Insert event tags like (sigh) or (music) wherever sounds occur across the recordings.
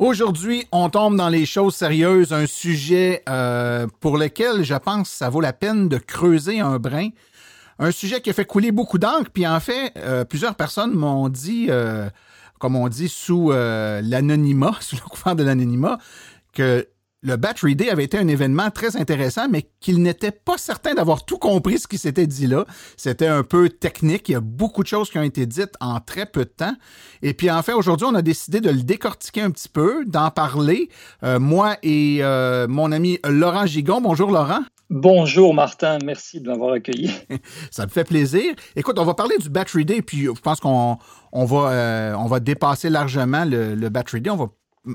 Aujourd'hui, on tombe dans les choses sérieuses, un sujet euh, pour lequel je pense que ça vaut la peine de creuser un brin. Un sujet qui a fait couler beaucoup d'encre, puis en fait, euh, plusieurs personnes m'ont dit, euh, comme on dit, sous l'anonymat, (laughs) sous le couvert de l'anonymat, que le Battery Day avait été un événement très intéressant, mais qu'il n'était pas certain d'avoir tout compris ce qui s'était dit là. C'était un peu technique. Il y a beaucoup de choses qui ont été dites en très peu de temps. Et puis, en fait, aujourd'hui, on a décidé de le décortiquer un petit peu, d'en parler. Euh, moi et euh, mon ami Laurent Gigon. Bonjour, Laurent. Bonjour, Martin. Merci de m'avoir accueilli. (laughs) Ça me fait plaisir. Écoute, on va parler du Battery Day, puis je pense qu'on on va, euh, on va dépasser largement le, le Battery Day. On va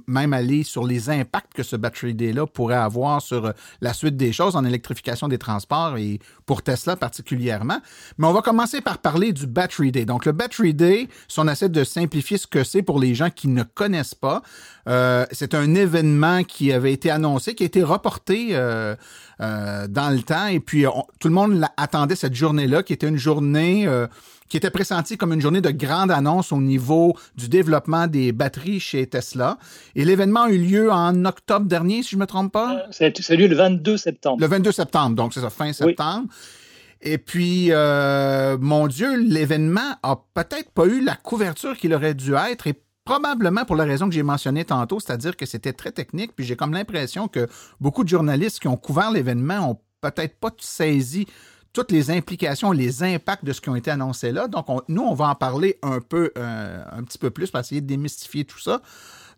même aller sur les impacts que ce Battery Day-là pourrait avoir sur euh, la suite des choses en électrification des transports et pour Tesla particulièrement. Mais on va commencer par parler du Battery Day. Donc, le Battery Day, si on essaie de simplifier ce que c'est pour les gens qui ne connaissent pas, euh, c'est un événement qui avait été annoncé, qui a été reporté euh, dans le temps et puis tout le monde attendait cette journée-là, qui était une journée qui était pressenti comme une journée de grande annonce au niveau du développement des batteries chez Tesla. Et l'événement a eu lieu en octobre dernier, si je ne me trompe pas? Euh, ça a lieu le 22 septembre. Le 22 septembre, donc c'est ça, fin septembre. Et puis, euh, mon Dieu, l'événement a peut-être pas eu la couverture qu'il aurait dû être et probablement pour la raison que j'ai mentionnée tantôt, c'est-à-dire que c'était très technique. Puis j'ai comme l'impression que beaucoup de journalistes qui ont couvert l'événement ont peut-être pas saisi toutes les implications, les impacts de ce qui ont été annoncés là. Donc, nous, on va en parler un peu, euh, un petit peu plus pour essayer de démystifier tout ça.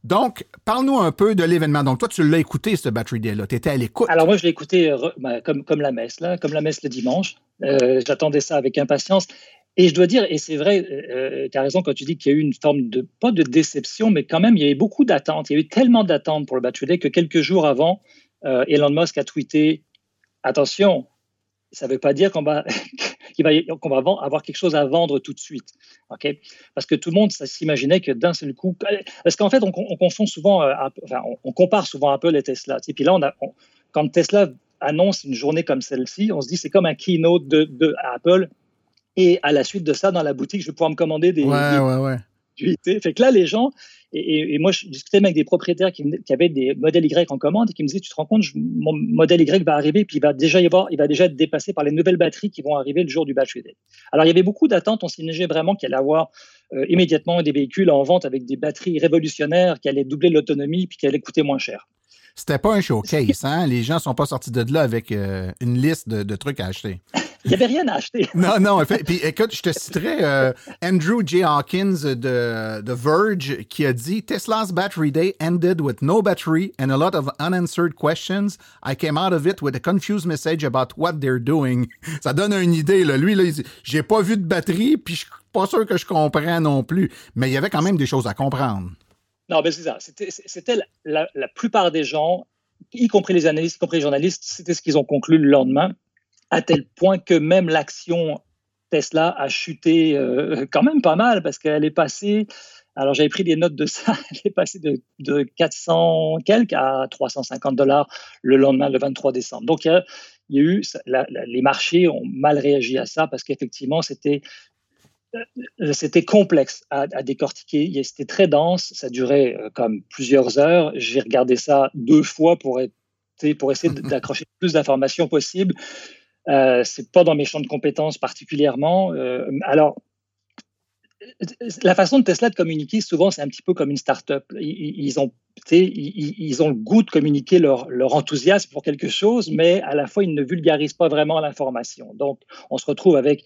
Donc, parle-nous un peu de l'événement. Donc, toi, tu l'as écouté, ce Battery Day-là. Tu étais à l'écoute. Alors, moi, je l'ai écouté euh, ben, comme, comme la messe, là, comme la messe le dimanche. Euh, j'attendais ça avec impatience. Et je dois dire, et c'est vrai, tu as raison quand tu dis qu'il y a eu une forme de, pas de déception, mais quand même, il y a eu beaucoup d'attentes. Il y a eu tellement d'attentes pour le Battery Day que quelques jours avant, Elon Musk a tweeté Attention, ça ne veut pas dire qu'on va, (laughs) qu'on va avoir quelque chose à vendre tout de suite. ok? Parce que tout le monde s'imaginait que d'un seul coup. Parce qu'en fait, on, confond souvent, euh, enfin, on, compare souvent Apple et Tesla. Et puis là, on a, quand Tesla annonce une journée comme celle-ci, on se dit c'est comme un keynote de, de Apple. Et à la suite de ça, dans la boutique, je vais pouvoir me commander des. Ouais, ouais, ouais. Fait que là, les gens, et, moi, je discutais avec des propriétaires qui, avaient des modèles Y en commande et qui me disaient, tu te rends compte, mon modèle Y va arriver, puis il va déjà y avoir, il va déjà être dépassé par les nouvelles batteries qui vont arriver le jour du Battery Day. Alors, il y avait beaucoup d'attentes. On s'imaginait vraiment qu'il allait avoir euh, immédiatement des véhicules en vente avec des batteries révolutionnaires qui allaient doubler l'autonomie puis qui allaient coûter moins cher. C'était pas un showcase, hein? Les gens sont pas sortis de là avec euh, une liste de, trucs à acheter. Il n'y avait rien à acheter. (laughs) non, non. Puis écoute, je te citerai euh, Andrew J. Hawkins de, The Verge qui a dit Tesla's battery day ended with no battery and a lot of unanswered questions. I came out of it with a confused message about what they're doing. (laughs) Ça donne une idée, là. Lui, là, J'ai pas vu de batterie, puis je suis pas sûr que je comprends non plus. Mais il y avait quand même des choses à comprendre. Non, mais c'est ça. C'était la, plupart des gens, y compris les analystes, y compris les journalistes, c'était ce qu'ils ont conclu le lendemain, à tel point que même l'action Tesla a chuté euh, quand même pas mal parce qu'elle est passée. Alors j'avais pris des notes de ça. (laughs) Elle est passée de, de 400 quelques à 350 dollars le lendemain, le 23 décembre. Donc il y a, eu les marchés ont mal réagi à ça parce qu'effectivement c'était euh, c'était complexe à, décortiquer. C'était très dense. Ça durait euh, comme plusieurs heures. J'ai regardé ça deux fois pour, être, pour essayer (laughs) d'accrocher le plus d'informations possible. Euh, c'est pas dans mes champs de compétences particulièrement. Euh, alors, la façon de Tesla de communiquer, souvent, c'est un petit peu comme une start-up. Ils, ont, ils, ils, ont le goût de communiquer leur, leur, enthousiasme pour quelque chose, mais à la fois, ils ne vulgarisent pas vraiment l'information. Donc, on se retrouve avec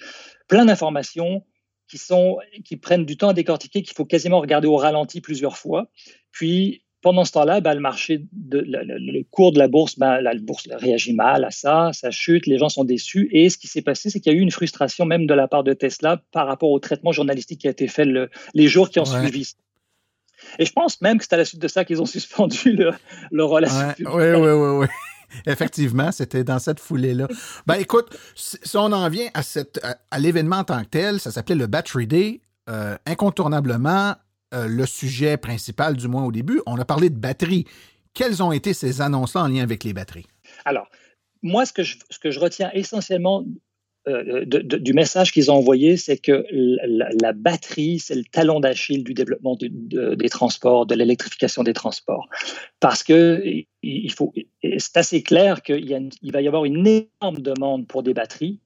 plein d'informations qui, sont, qui prennent du temps à décortiquer, qu'il faut quasiment regarder au ralenti plusieurs fois. Puis, pendant ce temps-là, ben, le marché, de, le, cours de la bourse, ben, la, bourse réagit mal à ça, ça chute, les gens sont déçus. Et ce qui s'est passé, c'est qu'il y a eu une frustration même de la part de Tesla par rapport au traitement journalistique qui a été fait les jours qui ont suivi. Et je pense même que c'est à la suite de ça qu'ils ont (laughs) suspendu le, leur relation. Oui, oui, oui, oui. (laughs) Effectivement, c'était dans cette foulée-là. Ben écoute, si on en vient à, cette, à, l'événement en tant que tel, ça s'appelait le Battery Day. Euh, incontournablement, euh, le sujet principal, du moins au début, on a parlé de batterie. Quelles ont été ces annonces-là en lien avec les batteries? Alors, moi, ce que je, retiens essentiellement euh, du message qu'ils ont envoyé, c'est que la, batterie, c'est le talon d'Achille du développement des transports, de l'électrification des transports. Parce que il faut, c'est assez clair qu'il il va y avoir une énorme demande pour des batteries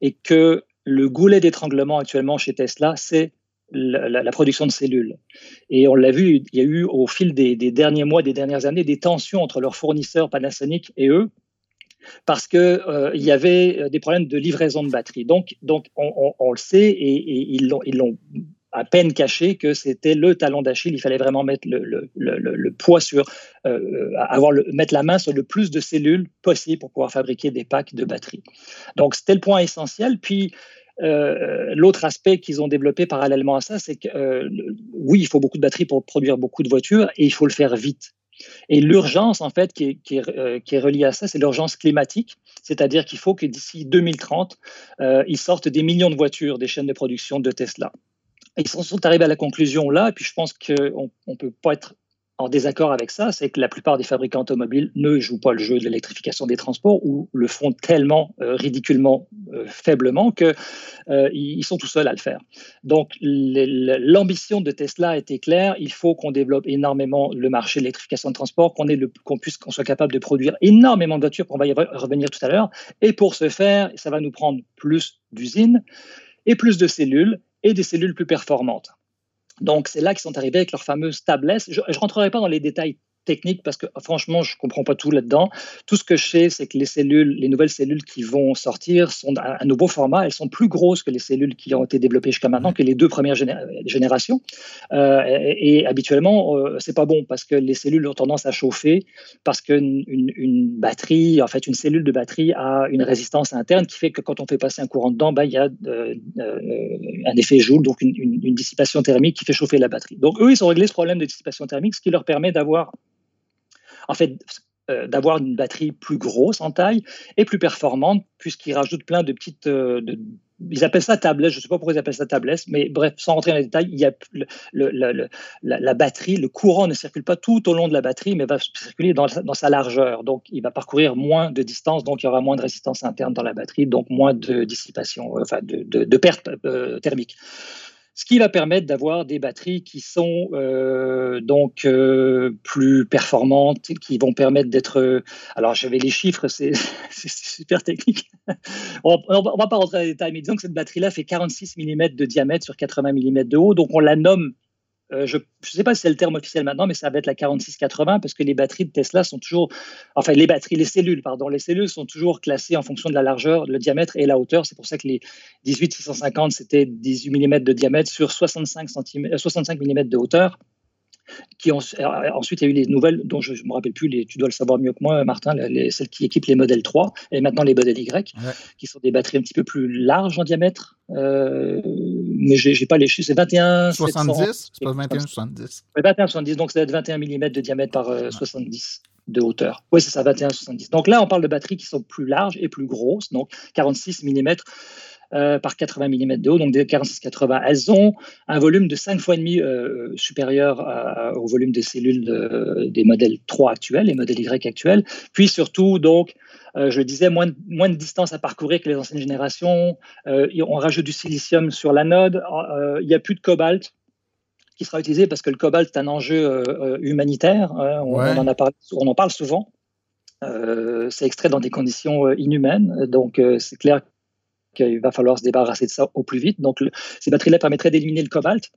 et que le goulet d'étranglement actuellement chez Tesla, c'est la, production de cellules. Et on l'a vu, il y a eu au fil des, derniers mois, des dernières années, des tensions entre leurs fournisseurs Panasonic et eux, parce qu'il euh, y avait euh, des problèmes de livraison de batterie. Donc, donc on, le sait et, ils l'ont à peine caché que c'était le talon d'Achille. Il fallait vraiment mettre le, poids sur, euh, avoir mettre la main sur le plus de cellules possible pour pouvoir fabriquer des packs de batterie. Donc, c'était le point essentiel. Puis, l'autre aspect qu'ils ont développé parallèlement à ça, c'est que oui, il faut beaucoup de batteries pour produire beaucoup de voitures et il faut le faire vite. Et l'urgence, en fait, qui est, euh, reliée à ça, c'est l'urgence climatique, c'est-à-dire qu'il faut que d'ici 2030, euh, ils sortent des millions de voitures des chaînes de production de Tesla. Ils sont arrivés à la conclusion là, et puis je pense qu'on ne peut pas être en désaccord avec ça, c'est que la plupart des fabricants automobiles ne jouent pas le jeu de l'électrification des transports ou le font tellement euh, ridiculement euh, faiblement qu'ils euh, sont tout seuls à le faire. Donc l'ambition de Tesla était claire, il faut qu'on développe énormément le marché de l'électrification de transport, qu'on qu'on puisse qu'on soit capable de produire énormément de voitures, on va y revenir tout à l'heure, et pour ce faire, ça va nous prendre plus d'usines et plus de cellules et des cellules plus performantes. Donc, c'est là qu'ils sont arrivés avec leur fameuse tablette. Je ne rentrerai pas dans les détails technique parce que franchement, je comprends pas tout là-dedans. Tout ce que je sais, c'est que les cellules, les nouvelles cellules qui vont sortir sont un nouveau format. Elles sont plus grosses que les cellules qui ont été développées jusqu'à maintenant, que les deux premières générations. Euh, et, habituellement, euh, c'est pas bon parce que les cellules ont tendance à chauffer parce qu'une une, batterie, en fait, une cellule de batterie a une résistance interne qui fait que quand on fait passer un courant dedans, ben, il y a euh, un effet Joule, donc une, une dissipation thermique qui fait chauffer la batterie. Donc eux, ils ont réglé ce problème de dissipation thermique, ce qui leur permet d'avoir en fait, euh, d'avoir une batterie plus grosse en taille et plus performante, puisqu'ils rajoutent plein de petites. Euh, ils appellent ça tablette, je ne sais pas pourquoi ils appellent ça tablette, mais bref, sans rentrer dans les détails, il y a la, batterie, le courant ne circule pas tout au long de la batterie, mais va circuler dans, sa largeur. Donc, il va parcourir moins de distance, donc il y aura moins de résistance interne dans la batterie, donc moins de dissipation, enfin de, de, perte euh, thermique ce qui va permettre d'avoir des batteries qui sont euh, donc euh, plus performantes, qui vont permettre d'être. Euh, alors j'avais les chiffres, c'est (laughs) super technique. (laughs) on, ne va pas rentrer dans les détails, mais disons que cette batterie-là fait 46 mm de diamètre sur 80 mm de haut, donc on la nomme euh, je ne sais pas si c'est le terme officiel maintenant, mais ça va être la 4680 parce que les batteries de Tesla sont toujours, enfin les batteries, les cellules, pardon, les cellules sont toujours classées en fonction de la largeur, le diamètre et la hauteur. C'est pour ça que les 18650 c'était 18 mm de diamètre sur 65, 65 mm de hauteur. Qui ont, ensuite, il y a eu les nouvelles dont je ne me rappelle plus, les, tu dois le savoir mieux que moi, Martin, les, celles qui équipent les modèles 3 et maintenant les modèles Y, qui sont des batteries un petit peu plus larges en diamètre. Euh, mais je n'ai pas les chiffres, c'est 21 70, c'est pas 21 70. Oui, 21 70, donc ça doit être 21 mm de diamètre par 70 euh, de hauteur. Oui, c'est ça, 21 70. Donc là, on parle de batteries qui sont plus larges et plus grosses, donc 46 mm euh, par 80 mm de haut, donc des 46-80. Elles ont un volume de 5 fois et demi euh, supérieur au volume des cellules des modèles 3 actuels, les modèles Y actuels. Puis surtout, donc, euh, je disais, moins de, moins de distance à parcourir que les anciennes générations. on rajoute du silicium sur l'anode. il n'y a plus de cobalt qui sera utilisé parce que le cobalt est un enjeu humanitaire. Hein. on, en a parlé, on en parle souvent. c'est extrait dans des conditions inhumaines. Donc, c'est clair qu'il va falloir se débarrasser de ça au plus vite. Donc, ces batteries-là permettraient d'éliminer le cobalt.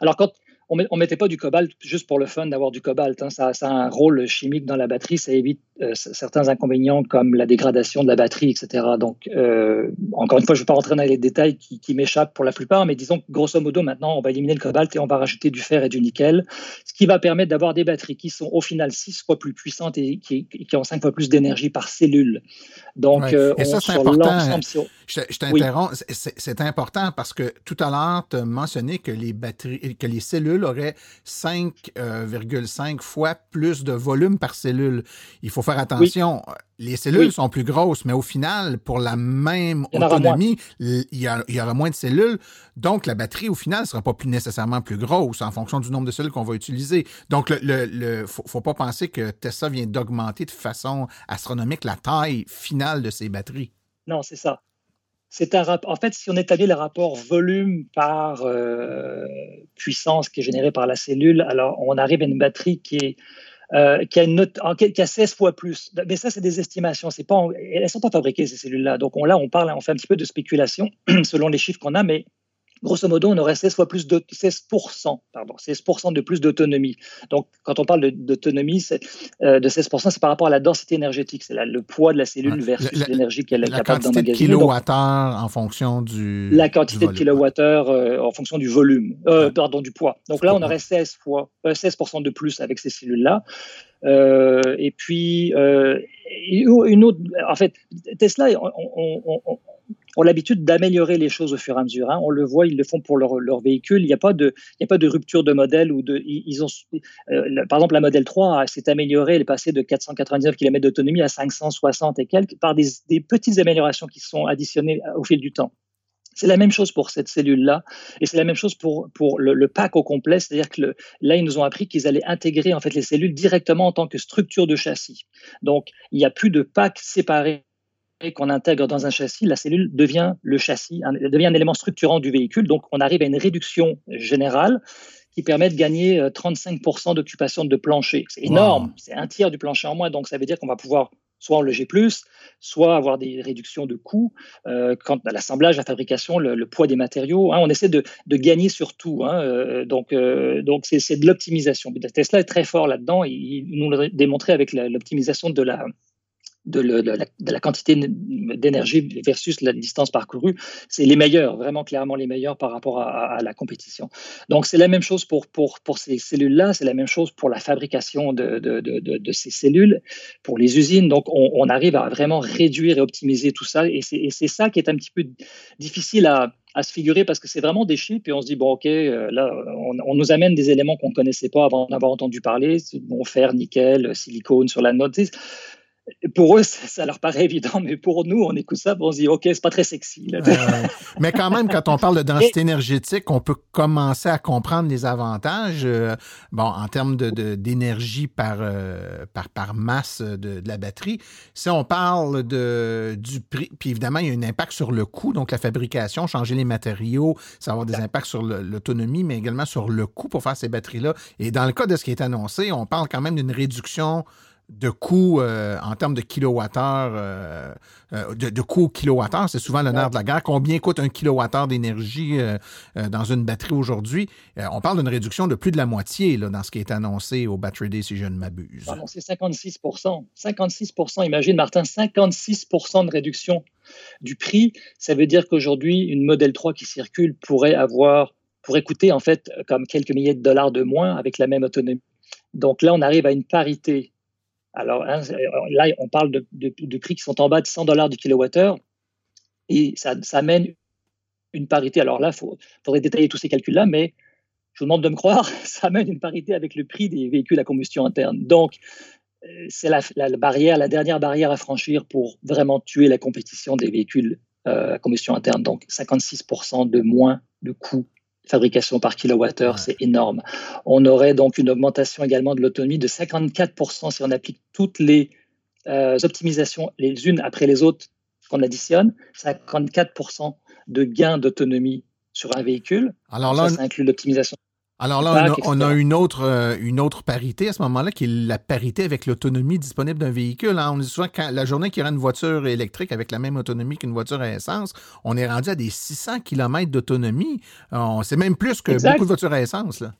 Alors, quand on ne mettait pas du cobalt juste pour le fun d'avoir du cobalt. Hein. Ça, a un rôle chimique dans la batterie. Ça évite euh, certains inconvénients comme la dégradation de la batterie, etc. Donc, euh, encore une fois, je ne vais pas rentrer dans les détails qui, m'échappent pour la plupart, mais disons que grosso modo, maintenant, on va éliminer le cobalt et on va rajouter du fer et du nickel, ce qui va permettre d'avoir des batteries qui sont au final six fois plus puissantes et qui, ont cinq fois plus d'énergie par cellule. Donc, euh, ça, c'est important. Je, t'interromps. C'est important parce que tout à l'heure, tu as mentionné que les batteries, que les cellules auraient 5,5 fois plus de volume par cellule. Il faut faire attention. Les cellules sont plus grosses, mais au final, pour la même autonomie, il y, aura moins de cellules. Donc, la batterie, au final, ne sera pas plus nécessairement plus grosse en fonction du nombre de cellules qu'on va utiliser. Donc, il ne faut, pas penser que Tesla vient d'augmenter de façon astronomique la taille finale de ses batteries. Non, c'est ça. C'est un en fait, si on établit le rapport volume par euh, puissance qui est générée par la cellule, alors on arrive à une batterie qui est euh, qui, a une note, qui a 16 fois plus. Mais ça, c'est des estimations. C'est pas, elles ne sont pas fabriquées, ces cellules-là. Donc on, là, on parle, on fait un petit peu de spéculation (clears throat) selon les chiffres qu'on a, mais grosso modo, on aurait 16 fois plus de 16%, pardon, 16% de plus d'autonomie. Donc, quand on parle d'autonomie euh, de 16%, c'est par rapport à la densité énergétique, c'est le poids de la cellule versus l'énergie qu'elle est capable d'emmagasiner. La quantité de kilowattheure en fonction du La quantité de kilowattheure euh, en fonction du volume, euh, pardon, du poids. Donc là, on aurait 16 fois, 16% de plus avec ces cellules-là. et puis, une autre, en fait, Tesla, on, ont l'habitude d'améliorer les choses au fur et à mesure. Hein. On le voit, ils le font pour leur, véhicule. Il n'y a, pas de, rupture de modèle. ou de, ils ont, euh, Par exemple, la modèle 3 s'est améliorée. Elle est passée de 499 km d'autonomie à 560 et quelques par des, petites améliorations qui sont additionnées au fil du temps. C'est la même chose pour cette cellule-là, et c'est la même chose pour, le pack au complet, c'est-à-dire que là, ils nous ont appris qu'ils allaient intégrer en fait les cellules directement en tant que structure de châssis. Donc, il n'y a plus de pack séparé qu'on intègre dans un châssis, la cellule devient le châssis, devient un élément structurant du véhicule. Donc, on arrive à une réduction générale qui permet de gagner 35% euh, d'occupation de plancher. C'est énorme, c'est un tiers du plancher en moins. Donc, ça veut dire qu'on va pouvoir soit enleger plus, soit avoir des réductions de coûts. Euh, quant à l'assemblage, la fabrication, le, poids des matériaux, hein, on essaie de, gagner sur tout. Hein, euh, donc, donc c'est de l'optimisation. Tesla est très fort là-dedans. Il, il nous l'a démontré avec l'optimisation de la, de, la, quantité d'énergie versus la distance parcourue, c'est les meilleurs, vraiment clairement les meilleurs par rapport à, la compétition. Donc c'est la même chose pour, pour, pour ces cellules-là, c'est la même chose pour la fabrication de, de, ces cellules, pour les usines. Donc on, arrive à vraiment réduire et optimiser tout ça, et c'est ça qui est un petit peu difficile à, à se figurer parce que c'est vraiment des chiffres et on se dit bon ok euh, là on, on nous amène des éléments qu'on ne connaissait pas avant d'en avoir entendu parler bon fer nickel silicone sur la note pour eux, ça, leur paraît évident, mais pour nous, on écoute ça, on se dit, OK, c'est pas très sexy. mais quand même, quand on parle de densité énergétique, on peut commencer à comprendre les avantages. Euh, bon, en termes d'énergie de, par, euh, par, par masse de, la batterie. Si on parle de, du prix, puis évidemment, il y a un impact sur le coût, donc la fabrication, changer les matériaux, ça va avoir des impacts sur l'autonomie, mais également sur le coût pour faire ces batteries-là. Et dans le cas de ce qui est annoncé, on parle quand même d'une réduction de coût euh, en termes de kilowattheure, euh, euh, de, de coût kilowattheure, c'est souvent le nerf de la guerre. Combien coûte un kilowattheure d'énergie dans une batterie aujourd'hui? on parle d'une réduction de plus de la moitié là, dans ce qui est annoncé au Battery Day, si je ne m'abuse. c'est 56 56 imagine, Martin, 56% de réduction du prix. Ça veut dire qu'aujourd'hui, une Model 3 qui circule pourrait avoir, pourrait coûter en fait comme quelques milliers de dollars de moins avec la même autonomie. Donc là, on arrive à une parité alors hein, là, on parle de, prix qui sont en bas de 100 dollars du kilowattheure et ça, amène une parité. Alors là, il faudrait détailler tous ces calculs-là, mais je vous demande de me croire, (laughs) ça amène une parité avec le prix des véhicules à combustion interne. Donc, euh, c'est la, barrière, la dernière barrière à franchir pour vraiment tuer la compétition des véhicules euh, à combustion interne. Donc, 56% de moins de coûts fabrication par kilowattheure, c'est énorme. On aurait donc une augmentation également de l'autonomie de 54% si on applique toutes les euh, optimisations les unes après les autres qu'on additionne, 54% de gain d'autonomie sur un véhicule. Alors là, ça, inclut l'optimisation alors là, on a, une, autre, euh, une autre parité à ce moment-là, qui est la parité avec l'autonomie disponible d'un véhicule. Hein. On dit souvent que la journée qu'il y aura une voiture électrique avec la même autonomie qu'une voiture à essence, on est rendu à des 600 km d'autonomie. C'est même plus que beaucoup de voitures à essence. Là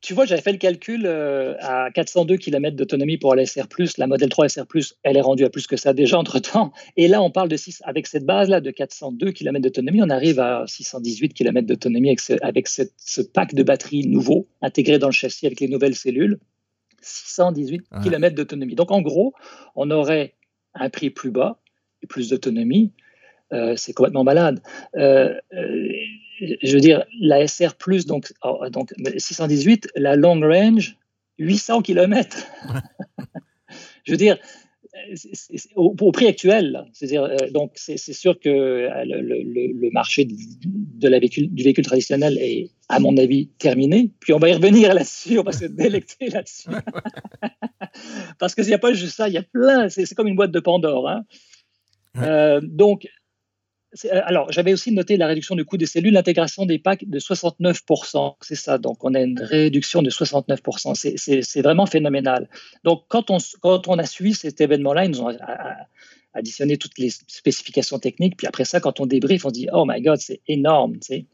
tu vois, j'avais fait le calcul euh, à 402 km d'autonomie pour la SR+, la Model 3 SR+, elle est rendue à plus que ça déjà entre-temps. Et là, on parle de 6, avec cette base-là de 402 km d'autonomie, on arrive à 618 km d'autonomie avec, ce, avec ce pack de batterie nouveau intégré dans le châssis avec les nouvelles cellules. 618 km d'autonomie. Donc, en gros, on aurait un prix plus bas et plus d'autonomie. Euh, c'est complètement malade. Euh, je veux dire, la SR+, donc, oh, donc 618, la long range, 800 km. (laughs) je veux dire, au, prix actuel, c'est-à-dire, euh, donc c'est sûr que euh, le, marché de la véhicule, du véhicule traditionnel est, à mon avis, terminé. Puis on va y revenir là-dessus, on va se délecter là-dessus. (laughs) Parce qu'il n'y a pas juste ça, il y a plein, c'est comme une boîte de Pandore. Hein. Euh, donc, alors, j'avais aussi noté la réduction du coût des cellules, l'intégration des packs de 69%. C'est ça. Donc, on a une réduction de 69%. C'est vraiment phénoménal. Donc, quand on, a suivi cet événement-là, ils nous ont additionné toutes les spécifications techniques. Puis après ça, quand on débrief, on dit, oh my God, c'est énorme. Tu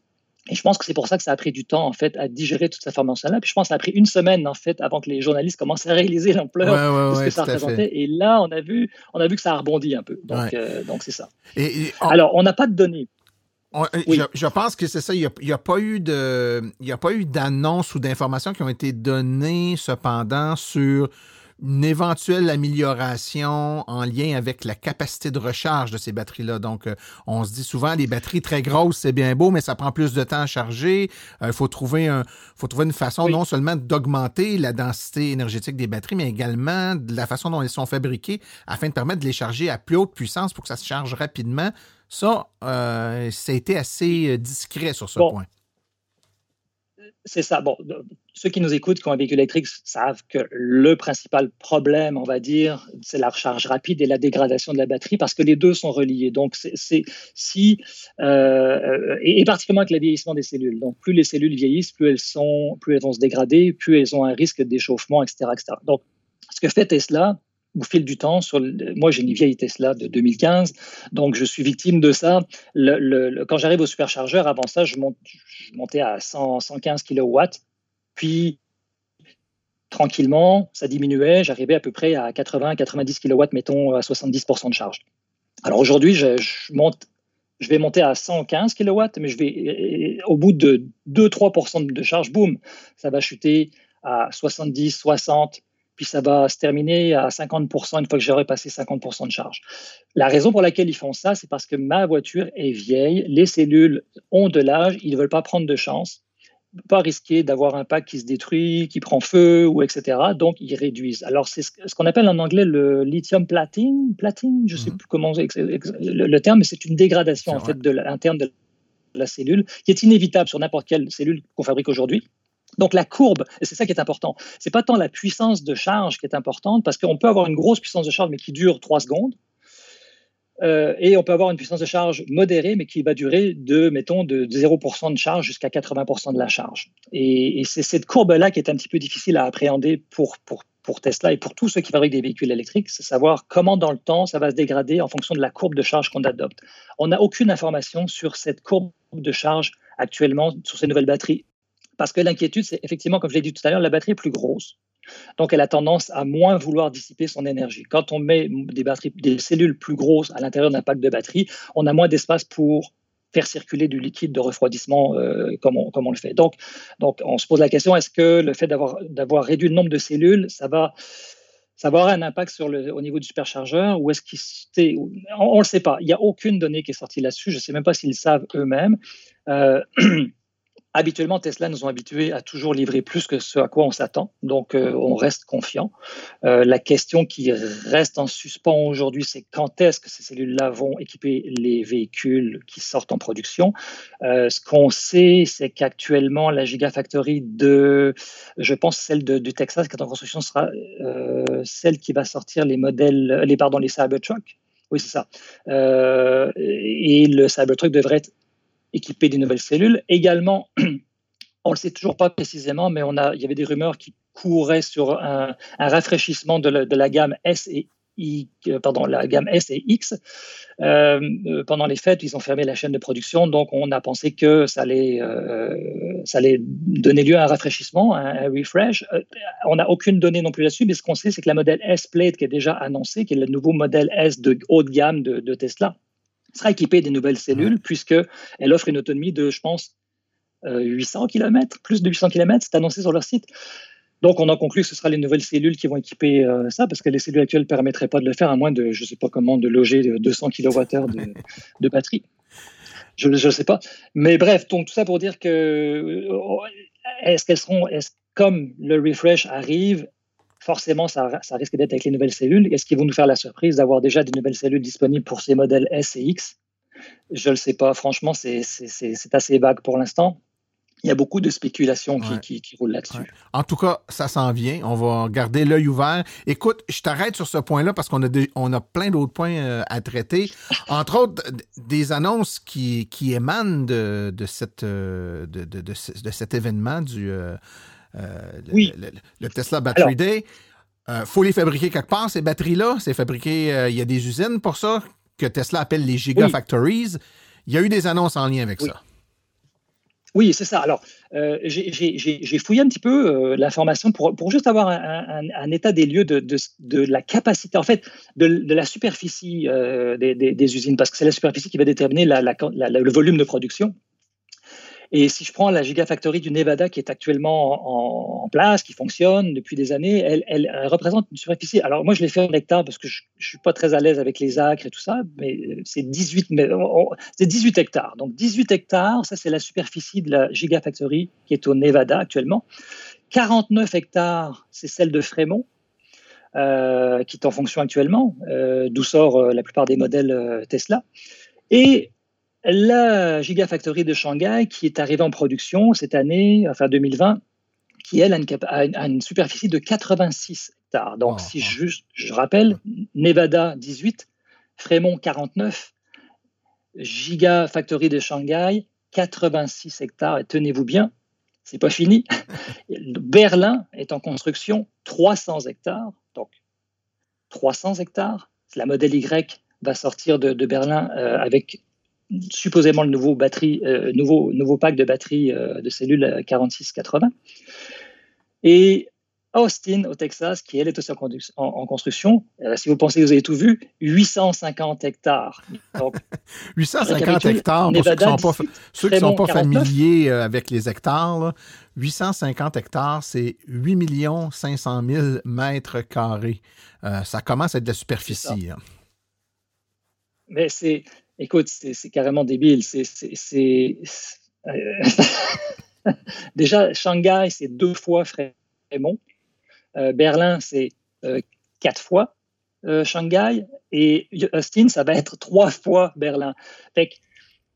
et je pense que c'est pour ça que ça a pris du temps, en fait, à digérer toute cette information-là. Puis je pense que ça a pris une semaine, en fait, avant que les journalistes commencent à réaliser l'ampleur de ce que ça représentait. Et là, on a, vu, on a vu que ça a rebondi un peu. Donc, euh, donc c'est ça. Et, Alors, on n'a pas de données. je, pense que c'est ça. Il n'y a, a, pas eu de, il y a pas eu d'annonces ou d'informations qui ont été données cependant sur une éventuelle amélioration en lien avec la capacité de recharge de ces batteries-là. Donc, euh, on se dit souvent, les batteries très grosses, c'est bien beau, mais ça prend plus de temps à charger. Il euh, faut, trouver un, faut trouver une façon non seulement d'augmenter la densité énergétique des batteries, mais également de la façon dont elles sont fabriquées afin de permettre de les charger à plus haute puissance pour que ça se charge rapidement. Ça, euh, ça a été assez discret sur ce point c'est ça. Bon, ceux qui nous écoutent, qui ont un véhicule électrique, savent que le principal problème, on va dire, c'est la recharge rapide et la dégradation de la batterie, parce que les deux sont reliés. Donc, c'est si euh, et, particulièrement avec le vieillissement des cellules. Donc, plus les cellules vieillissent, plus elles sont, plus elles vont se dégrader, plus elles ont un risque d'échauffement, etc., etc. Donc, ce que fait Tesla, au fil du temps, moi j'ai une vieille Tesla de 2015, donc je suis victime de ça. Quand j'arrive au superchargeur, avant ça, je, monte, montais à 100, 115 kW, puis tranquillement, ça diminuait, j'arrivais à peu près à 80-90 kW, mettons à 70% de charge. Alors aujourd'hui, je, monte, je vais monter à 115 kW, mais je vais, au bout de 2-3% de charge, boum, ça va chuter à 70, 60, puis ça va se terminer à 50% une fois que j'aurai passé 50% de charge. La raison pour laquelle ils font ça, c'est parce que ma voiture est vieille, les cellules ont de l'âge, ils ne veulent pas prendre de chance, pas risquer d'avoir un pack qui se détruit, qui prend feu, ou etc. Donc, ils réduisent. Alors, c'est ce qu'on appelle en anglais le lithium platine, platine je ne sais mhm. plus comment le, le terme, mais c'est une dégradation en fait de l'interne de la cellule qui est inévitable sur n'importe quelle cellule qu'on fabrique aujourd'hui. Donc la courbe, et c'est ça qui est important, c'est pas tant la puissance de charge qui est importante, parce qu'on peut avoir une grosse puissance de charge, mais qui dure 3 secondes, euh, et on peut avoir une puissance de charge modérée, mais qui va durer de, mettons, de 0% de charge jusqu'à 80% de la charge. Et, c'est cette courbe-là qui est un petit peu difficile à appréhender pour, Tesla et pour tous ceux qui fabriquent des véhicules électriques, c'est savoir comment dans le temps ça va se dégrader en fonction de la courbe de charge qu'on adopte. On n'a aucune information sur cette courbe de charge actuellement sur ces nouvelles batteries parce que l'inquiétude, c'est effectivement, comme je l'ai dit tout à l'heure, la batterie est plus grosse. Donc, elle a tendance à moins vouloir dissiper son énergie. Quand on met des, batteries, des cellules plus grosses à l'intérieur d'un pack de batterie, on a moins d'espace pour faire circuler du liquide de refroidissement euh, comme, on, comme, on, le fait. Donc, donc, on se pose la question, est-ce que le fait d'avoir réduit le nombre de cellules, ça va, ça avoir un impact sur le, au niveau du superchargeur ou est-ce. On ne le sait pas. Il n'y a aucune donnée qui est sortie là-dessus. Je ne sais même pas s'ils savent eux-mêmes. Euh, (clears throat) Habituellement, Tesla nous ont habitués à toujours livrer plus que ce à quoi on s'attend, donc euh, on reste confiant. Euh, la question qui reste en suspens aujourd'hui, c'est quand est-ce que ces cellules-là vont équiper les véhicules qui sortent en production? Euh, ce qu'on sait, c'est qu'actuellement, la Gigafactory de, je pense celle du Texas qui est en construction sera celle qui va sortir les modèles, les pardon, les Cybertruck. Oui, c'est ça. et le Cybertruck devrait être équiper des nouvelles cellules. Également, (clears throat) on ne le sait toujours pas précisément, mais il y avait des rumeurs qui couraient sur un, rafraîchissement de la, gamme S et euh, pardon, la gamme S et X. Euh, euh, pendant les fêtes, ils ont fermé la chaîne de production, donc on a pensé que ça allait, ça allait donner lieu à un rafraîchissement, un, refresh. on n'a aucune donnée non plus là-dessus, mais ce qu'on sait, c'est que la modèle S Plate qui est déjà annoncé, qui est le nouveau modèle S de haut de gamme de Tesla, sera équipée des nouvelles cellules, puisqu'elle offre une autonomie de, je pense, 800 euh, km, plus de 800 km, c'est annoncé sur leur site. Donc, on a conclu que ce sera les nouvelles cellules qui vont équiper euh, ça, parce que les cellules actuelles ne permettraient pas de le faire, à moins de, je ne sais pas comment, de loger 200 kWh de, de batterie. Je ne sais pas. Mais bref, donc tout ça pour dire que euh, est-ce qu'elles seront, est comme le refresh arrive, forcément, ça, risque d'être avec les nouvelles cellules. Est-ce qu'ils vont nous faire la surprise d'avoir déjà des nouvelles cellules disponibles pour ces modèles S et X? Je ne le sais pas. Franchement, c'est assez vague pour l'instant. il y a beaucoup de spéculations qui, roulent là-dessus. En tout cas, ça s'en vient. On va garder l'œil ouvert. Écoute, je t'arrête sur ce point-là parce qu'on a, on a plein d'autres points euh, à traiter. (laughs) Entre autres, des annonces qui, qui émanent de, de, cette, euh, de, cet événement du euh, oui. le, Tesla Battery Day. Il faut les fabriquer quelque part, ces batteries-là. C'est fabriqué, il y a des usines pour ça que Tesla appelle les Gigafactories. Il y a eu des annonces en lien avec ça. Oui, c'est ça. Alors, euh, j'ai fouillé un petit peu euh, l'information pour, pour, juste avoir un, état des lieux de, de, la capacité, en fait, de, la superficie euh, des, des, usines, parce que c'est la superficie qui va déterminer la, le volume de production. Et si je prends la Gigafactory du Nevada qui est actuellement en, place, qui fonctionne depuis des années, elle, représente une superficie. Alors moi, je l'ai fait en hectares parce que je ne suis pas très à l'aise avec les acres et tout ça, mais c'est 18, 18 hectares. Donc 18 hectares, ça c'est la superficie de la Gigafactory qui est au Nevada actuellement. 49 hectares, c'est celle de Fremont. Euh, qui est en fonction actuellement, euh, d'où sort euh, la plupart des modèles Tesla. Et la Gigafactory de Shanghai, qui est arrivée en production cette année, enfin 2020, qui elle a une, superficie de 86 hectares. Donc, oh, si oh. Je, je, rappelle, Nevada 18, Fremont 49, Gigafactory de Shanghai 86 hectares. Et tenez-vous bien, c'est pas fini. (laughs) Berlin est en construction 300 hectares. Donc, 300 hectares. La modèle Y va sortir de, Berlin euh, avec supposément le nouveau, batterie, euh, nouveau, nouveau pack de batteries euh, de cellules 4680. Et Austin, au Texas, qui elle est aussi en, construction, euh, si vous pensez que vous avez tout vu, 850 hectares. Donc, (laughs) 850 hectares, pour ceux qui ne sont pas, familiers avec les hectares, 850 hectares, c'est 8 500 000 mètres carrés. ça commence à être de la superficie. Hein. Mais c'est écoute, c'est carrément débile. C'est. Euh, (laughs) déjà, Shanghai, c'est deux fois Fremont. Euh, Berlin, c'est euh, quatre fois Shanghai. Et Austin, ça va être trois fois Berlin.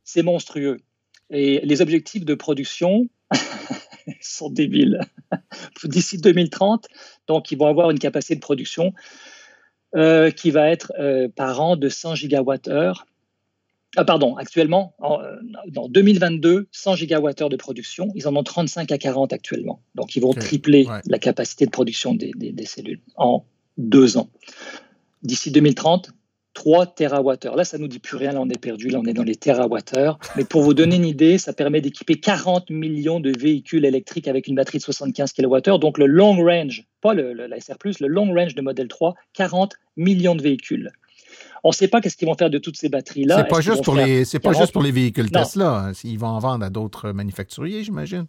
c'est monstrueux. Et les objectifs de production (laughs) sont débiles. (laughs) D'ici 2030, donc ils vont avoir une capacité de production qui va être par an de 100 gigawattheures ah, pardon, actuellement, en, 2022, 100 gigawattheures de production, ils en ont 35 à 40 actuellement. Donc, ils vont tripler la capacité de production des, cellules en deux ans. D'ici 2030, 3 TWh. Là, ça nous dit plus rien, là, on est perdu, là, on est dans les TWh. Mais pour vous donner une idée, ça permet d'équiper 40 millions de véhicules électriques avec une batterie de 75 kWh. Donc, le long range, pas le, le, la SR+, le long range de Model 3, 40 millions de véhicules. On ne sait pas qu'est-ce qu'ils vont faire de toutes ces batteries-là. C'est pas, juste pour, les, pas juste pour les véhicules Tesla. Hein. Ils vont en vendre à d'autres manufacturiers, j'imagine.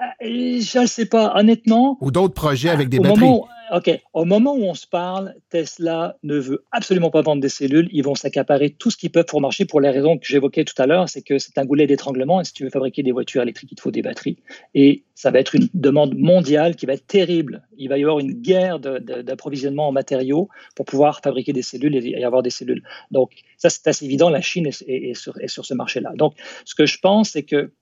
Euh, je ne sais pas, honnêtement. Ou d'autres projets avec des batteries. OK. Au moment où on se parle, Tesla ne veut absolument pas vendre des cellules. Ils vont s'accaparer tout ce qu'ils peuvent pour marcher pour les raisons que j'évoquais tout à l'heure. C'est que c'est un goulet d'étranglement. Et si tu veux fabriquer des voitures électriques, il te faut des batteries. Et ça va être une demande mondiale qui va être terrible. Il va y avoir une guerre d'approvisionnement en matériaux pour pouvoir fabriquer des cellules et avoir des cellules. Donc, ça, c'est assez évident. La Chine est, sur, ce marché-là. Donc, ce que je pense, c'est que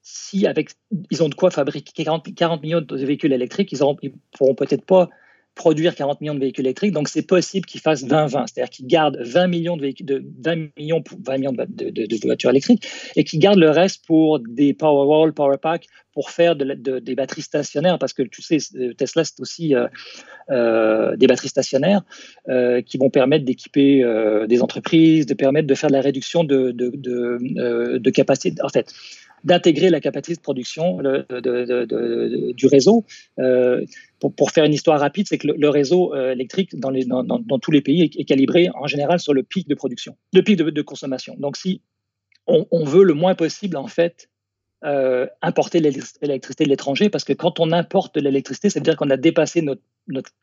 si avec, ils ont de quoi fabriquer 40, millions de véhicules électriques, ils ne pourront peut-être pas produire 40 millions de véhicules électriques, donc c'est possible qu'ils fassent 20-20, c'est-à-dire qu'ils gardent 20 millions de véhicules, de 20 millions, 20 millions de, voitures électriques et qu'ils gardent le reste pour des Powerwall, Powerpack, pour faire des batteries stationnaires, parce que tu sais, Tesla, c'est aussi euh, euh, des batteries stationnaires euh, qui vont permettre d'équiper des entreprises, de permettre de faire de la réduction de, de capacité. En fait, d'intégrer la capacité de production du réseau. Euh, pour, faire une histoire rapide, c'est que le, réseau euh, électrique dans, tous les pays est, calibré en général sur le pic de production, le pic de, consommation. Donc, si on, veut le moins possible, en fait, euh, importer l'électricité de l'étranger, parce que quand on importe de l'électricité, ça veut dire qu'on a dépassé notre,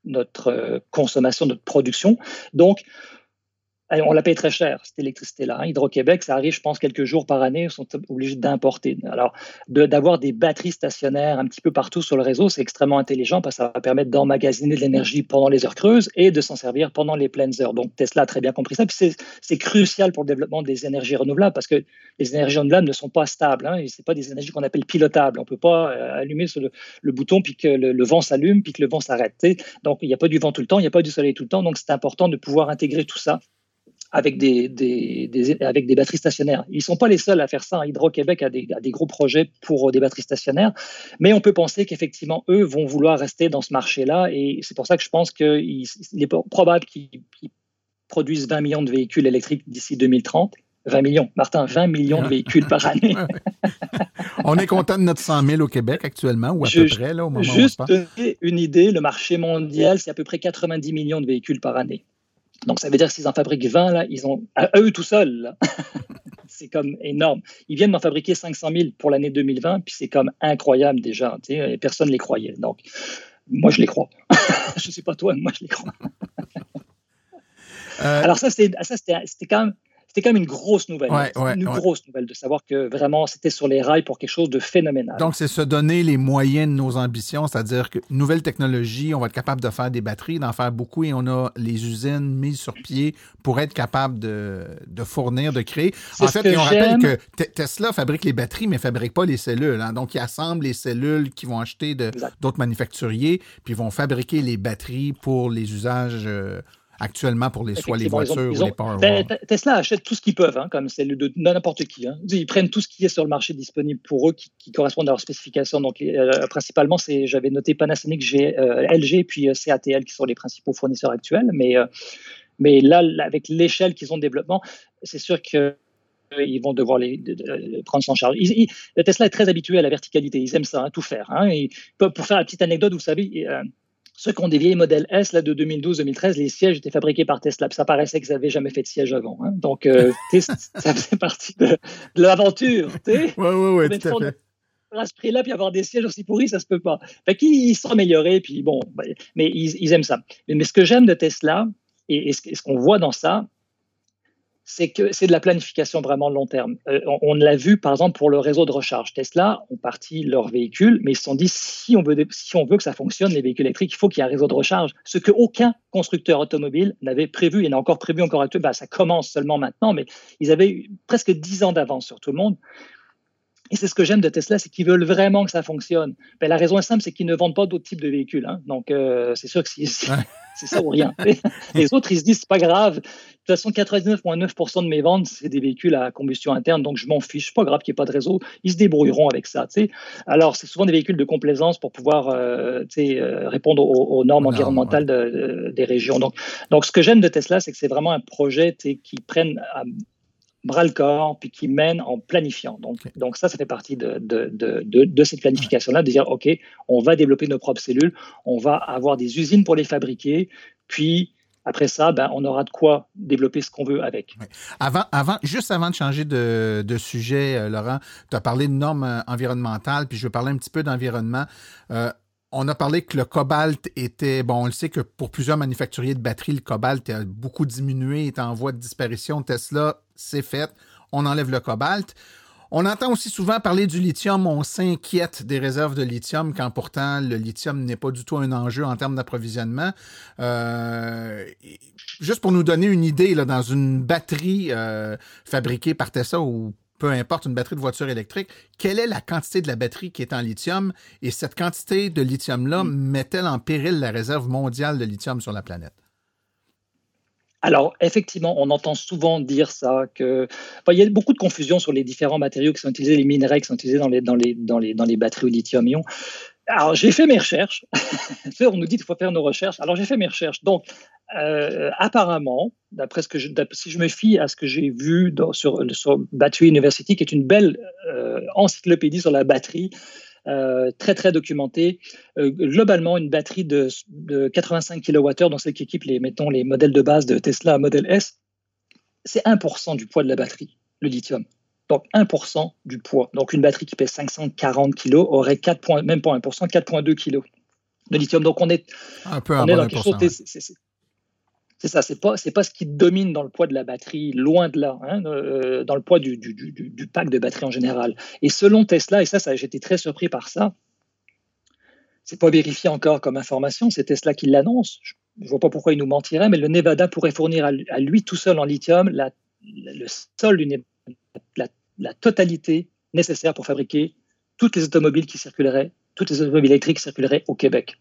notre consommation, notre production. Donc, on la paye très cher, cette électricité-là. Hein. Hydro-Québec, ça arrive, je pense, quelques jours par année, ils sont obligés d'importer. Alors, d'avoir des batteries stationnaires un petit peu partout sur le réseau, c'est extrêmement intelligent parce que ça va permettre d'emmagasiner de l'énergie pendant les heures creuses et de s'en servir pendant les pleines heures. Donc, Tesla a très bien compris ça. C'est crucial pour le développement des énergies renouvelables parce que les énergies renouvelables ne sont pas stables. Hein, ce pas des énergies qu'on appelle pilotables. On ne peut pas euh, allumer sur le, bouton puis que le, vent s'allume puis que le vent s'arrête. Donc, il n'y a pas du vent tout le temps, il n'y a pas du soleil tout le temps. Donc, c'est important de pouvoir intégrer tout ça avec des, des, avec des batteries stationnaires. Ils ne sont pas les seuls à faire ça. Hydro-Québec a des, a des, gros projets pour euh, des batteries stationnaires, mais on peut penser qu'effectivement, eux vont vouloir rester dans ce marché-là, et c'est pour ça que je pense qu'il est probable qu'ils produisent 20 millions de véhicules électriques d'ici 2030. 20 millions. Martin, 20 millions de véhicules par année. (laughs) on est content de notre 100 000 au Québec actuellement, ou à peu près, là, au moment juste où on Juste une idée, le marché mondial, c'est à peu près 90 millions de véhicules par année. Donc, ça veut dire que s'ils en fabriquent 20, là, ils ont, à eux tout seuls, (laughs) c'est comme énorme. Ils viennent d'en fabriquer 500 000 pour l'année 2020, puis c'est comme incroyable déjà. Et personne ne les croyait. Donc, moi, je les crois. (laughs) je ne sais pas toi, moi, je les crois. Euh, Alors, ça, c'était quand même c'était quand même une grosse nouvelle. une grosse nouvelle de savoir que vraiment c'était sur les rails pour quelque chose de phénoménal. Donc, c'est se donner les moyens de nos ambitions, c'est-à-dire que nouvelle technologie, on va être capable de faire des batteries, d'en faire beaucoup et on a les usines mises sur pied pour être capable de, fournir, de créer. En fait, on rappelle que Tesla fabrique les batteries, mais ne fabrique pas les cellules. Hein. Donc, ils assemblent les cellules qu'ils vont acheter d'autres manufacturiers, puis ils vont fabriquer les batteries pour les usages. Euh, actuellement pour les, soit les voitures ou les power ben, Tesla achète tout ce qu'ils peuvent, hein, comme c'est de n'importe qui. Hein. Ils prennent tout ce qui est sur le marché disponible pour eux qui, qui correspondent à leurs spécifications. Donc, euh, principalement, j'avais noté Panasonic, euh, LG puis euh, CATL qui sont les principaux fournisseurs actuels. Mais, mais là, avec l'échelle qu'ils ont de développement, c'est sûr que ils vont devoir les, prendre en charge. Tesla est très habitué à la verticalité, ils aiment ça, hein, tout faire. Et pour faire la petite anecdote, vous savez, ceux qui ont des vieilles modèles S là, de 2012-2013, les sièges étaient fabriqués par Tesla. Ça paraissait qu'ils n'avaient jamais fait de siège avant. Hein. Donc, euh, (laughs) ça faisait partie de, l'aventure. Oui, oui, oui, tout à fait à ce prix-là, puis avoir des sièges aussi pourris, ça se peut pas. Fait qu'ils sont améliorés, puis bon, ben, mais ils, aiment ça. Mais, ce que j'aime de Tesla, et ce qu'on voit dans ça, c'est que c'est de la planification vraiment long terme. Euh, on, l'a vu par exemple pour le réseau de recharge. Tesla ont parti leurs véhicules, mais ils se sont dit si on veut, si on veut que ça fonctionne, les véhicules électriques, il faut qu'il y ait un réseau de recharge. Ce que aucun constructeur automobile n'avait prévu et n'a encore prévu encore actuellement. Bah, ça commence seulement maintenant, mais ils avaient presque 10 ans d'avance sur tout le monde. Et c'est ce que j'aime de Tesla, c'est qu'ils veulent vraiment que ça fonctionne. Ben, la raison est simple, c'est qu'ils ne vendent pas d'autres types de véhicules. Hein. Donc, euh, c'est sûr que si, (laughs) c'est ça ou rien. (laughs) Les autres, ils se disent, c'est pas grave. De toute façon, 99,9% de mes ventes, c'est des véhicules à combustion interne, donc je m'en fiche. Pas grave qu'il n'y ait pas de réseau. Ils se débrouilleront avec ça. Alors, c'est souvent des véhicules de complaisance pour pouvoir euh, euh, répondre aux, normes environnementales des régions. Donc, donc, ce que j'aime de Tesla, c'est que c'est vraiment un projet qui prenne bras le corps, puis qui mène en planifiant. Donc, donc ça, ça fait partie de, de, de, de cette planification-là, de dire, OK, on va développer nos propres cellules, on va avoir des usines pour les fabriquer, puis après ça, ben, on aura de quoi développer ce qu'on veut avec. Avant, avant, juste avant de changer de, de sujet, euh, Laurent, tu as parlé de normes euh, environnementales, puis je veux parler un petit peu d'environnement. Euh, on a parlé que le cobalt était, bon, on le sait que pour plusieurs manufacturiers de batteries, le cobalt a beaucoup diminué, est en voie de disparition. Tesla, c'est fait. On enlève le cobalt. On entend aussi souvent parler du lithium. On s'inquiète des réserves de lithium quand pourtant le lithium n'est pas du tout un enjeu en termes d'approvisionnement. Euh, juste pour nous donner une idée, là, dans une batterie euh, fabriquée par Tesla ou peu importe une batterie de voiture électrique, quelle est la quantité de la batterie qui est en lithium? Et cette quantité de lithium-là mm. met-elle en péril la réserve mondiale de lithium sur la planète? Alors, effectivement, on entend souvent dire ça, que il y a beaucoup de confusion sur les différents matériaux qui sont utilisés, les minerais qui sont utilisés dans les, batteries au lithium-ion. Alors, j'ai fait mes recherches. (laughs) on nous dit qu'il faut faire nos recherches. Alors, j'ai fait mes recherches. Donc, euh, apparemment, d'après ce que je, si je me fie à ce que j'ai vu sur, sur, Battery University, qui est une belle euh, encyclopédie sur la batterie, euh, très très documentée. globalement, une batterie de, 85 kWh, dans celle qui équipe les, mettons, les modèles de base de Tesla Model S, c'est 1% du poids de la batterie, le lithium. Donc 1% du poids. Donc une batterie qui pèse 540 kg aurait 4 même pas 1%, 4,2 kg de lithium. Donc on est, un peu on est dans quelque chose C'est ça, c'est pas pas ce qui domine dans le poids de la batterie, loin de là, hein, euh, dans le poids du, du, du, du, pack de batterie en général. Et selon Tesla, et ça, j'étais très surpris par ça. C'est pas vérifié encore comme information, c'est Tesla qui l'annonce. Je, ne vois pas pourquoi il nous mentirait, mais le Nevada pourrait fournir à, lui tout seul en lithium la, le sol la, la totalité nécessaire pour fabriquer toutes les automobiles qui circuleraient, toutes les automobiles électriques qui circuleraient au Québec.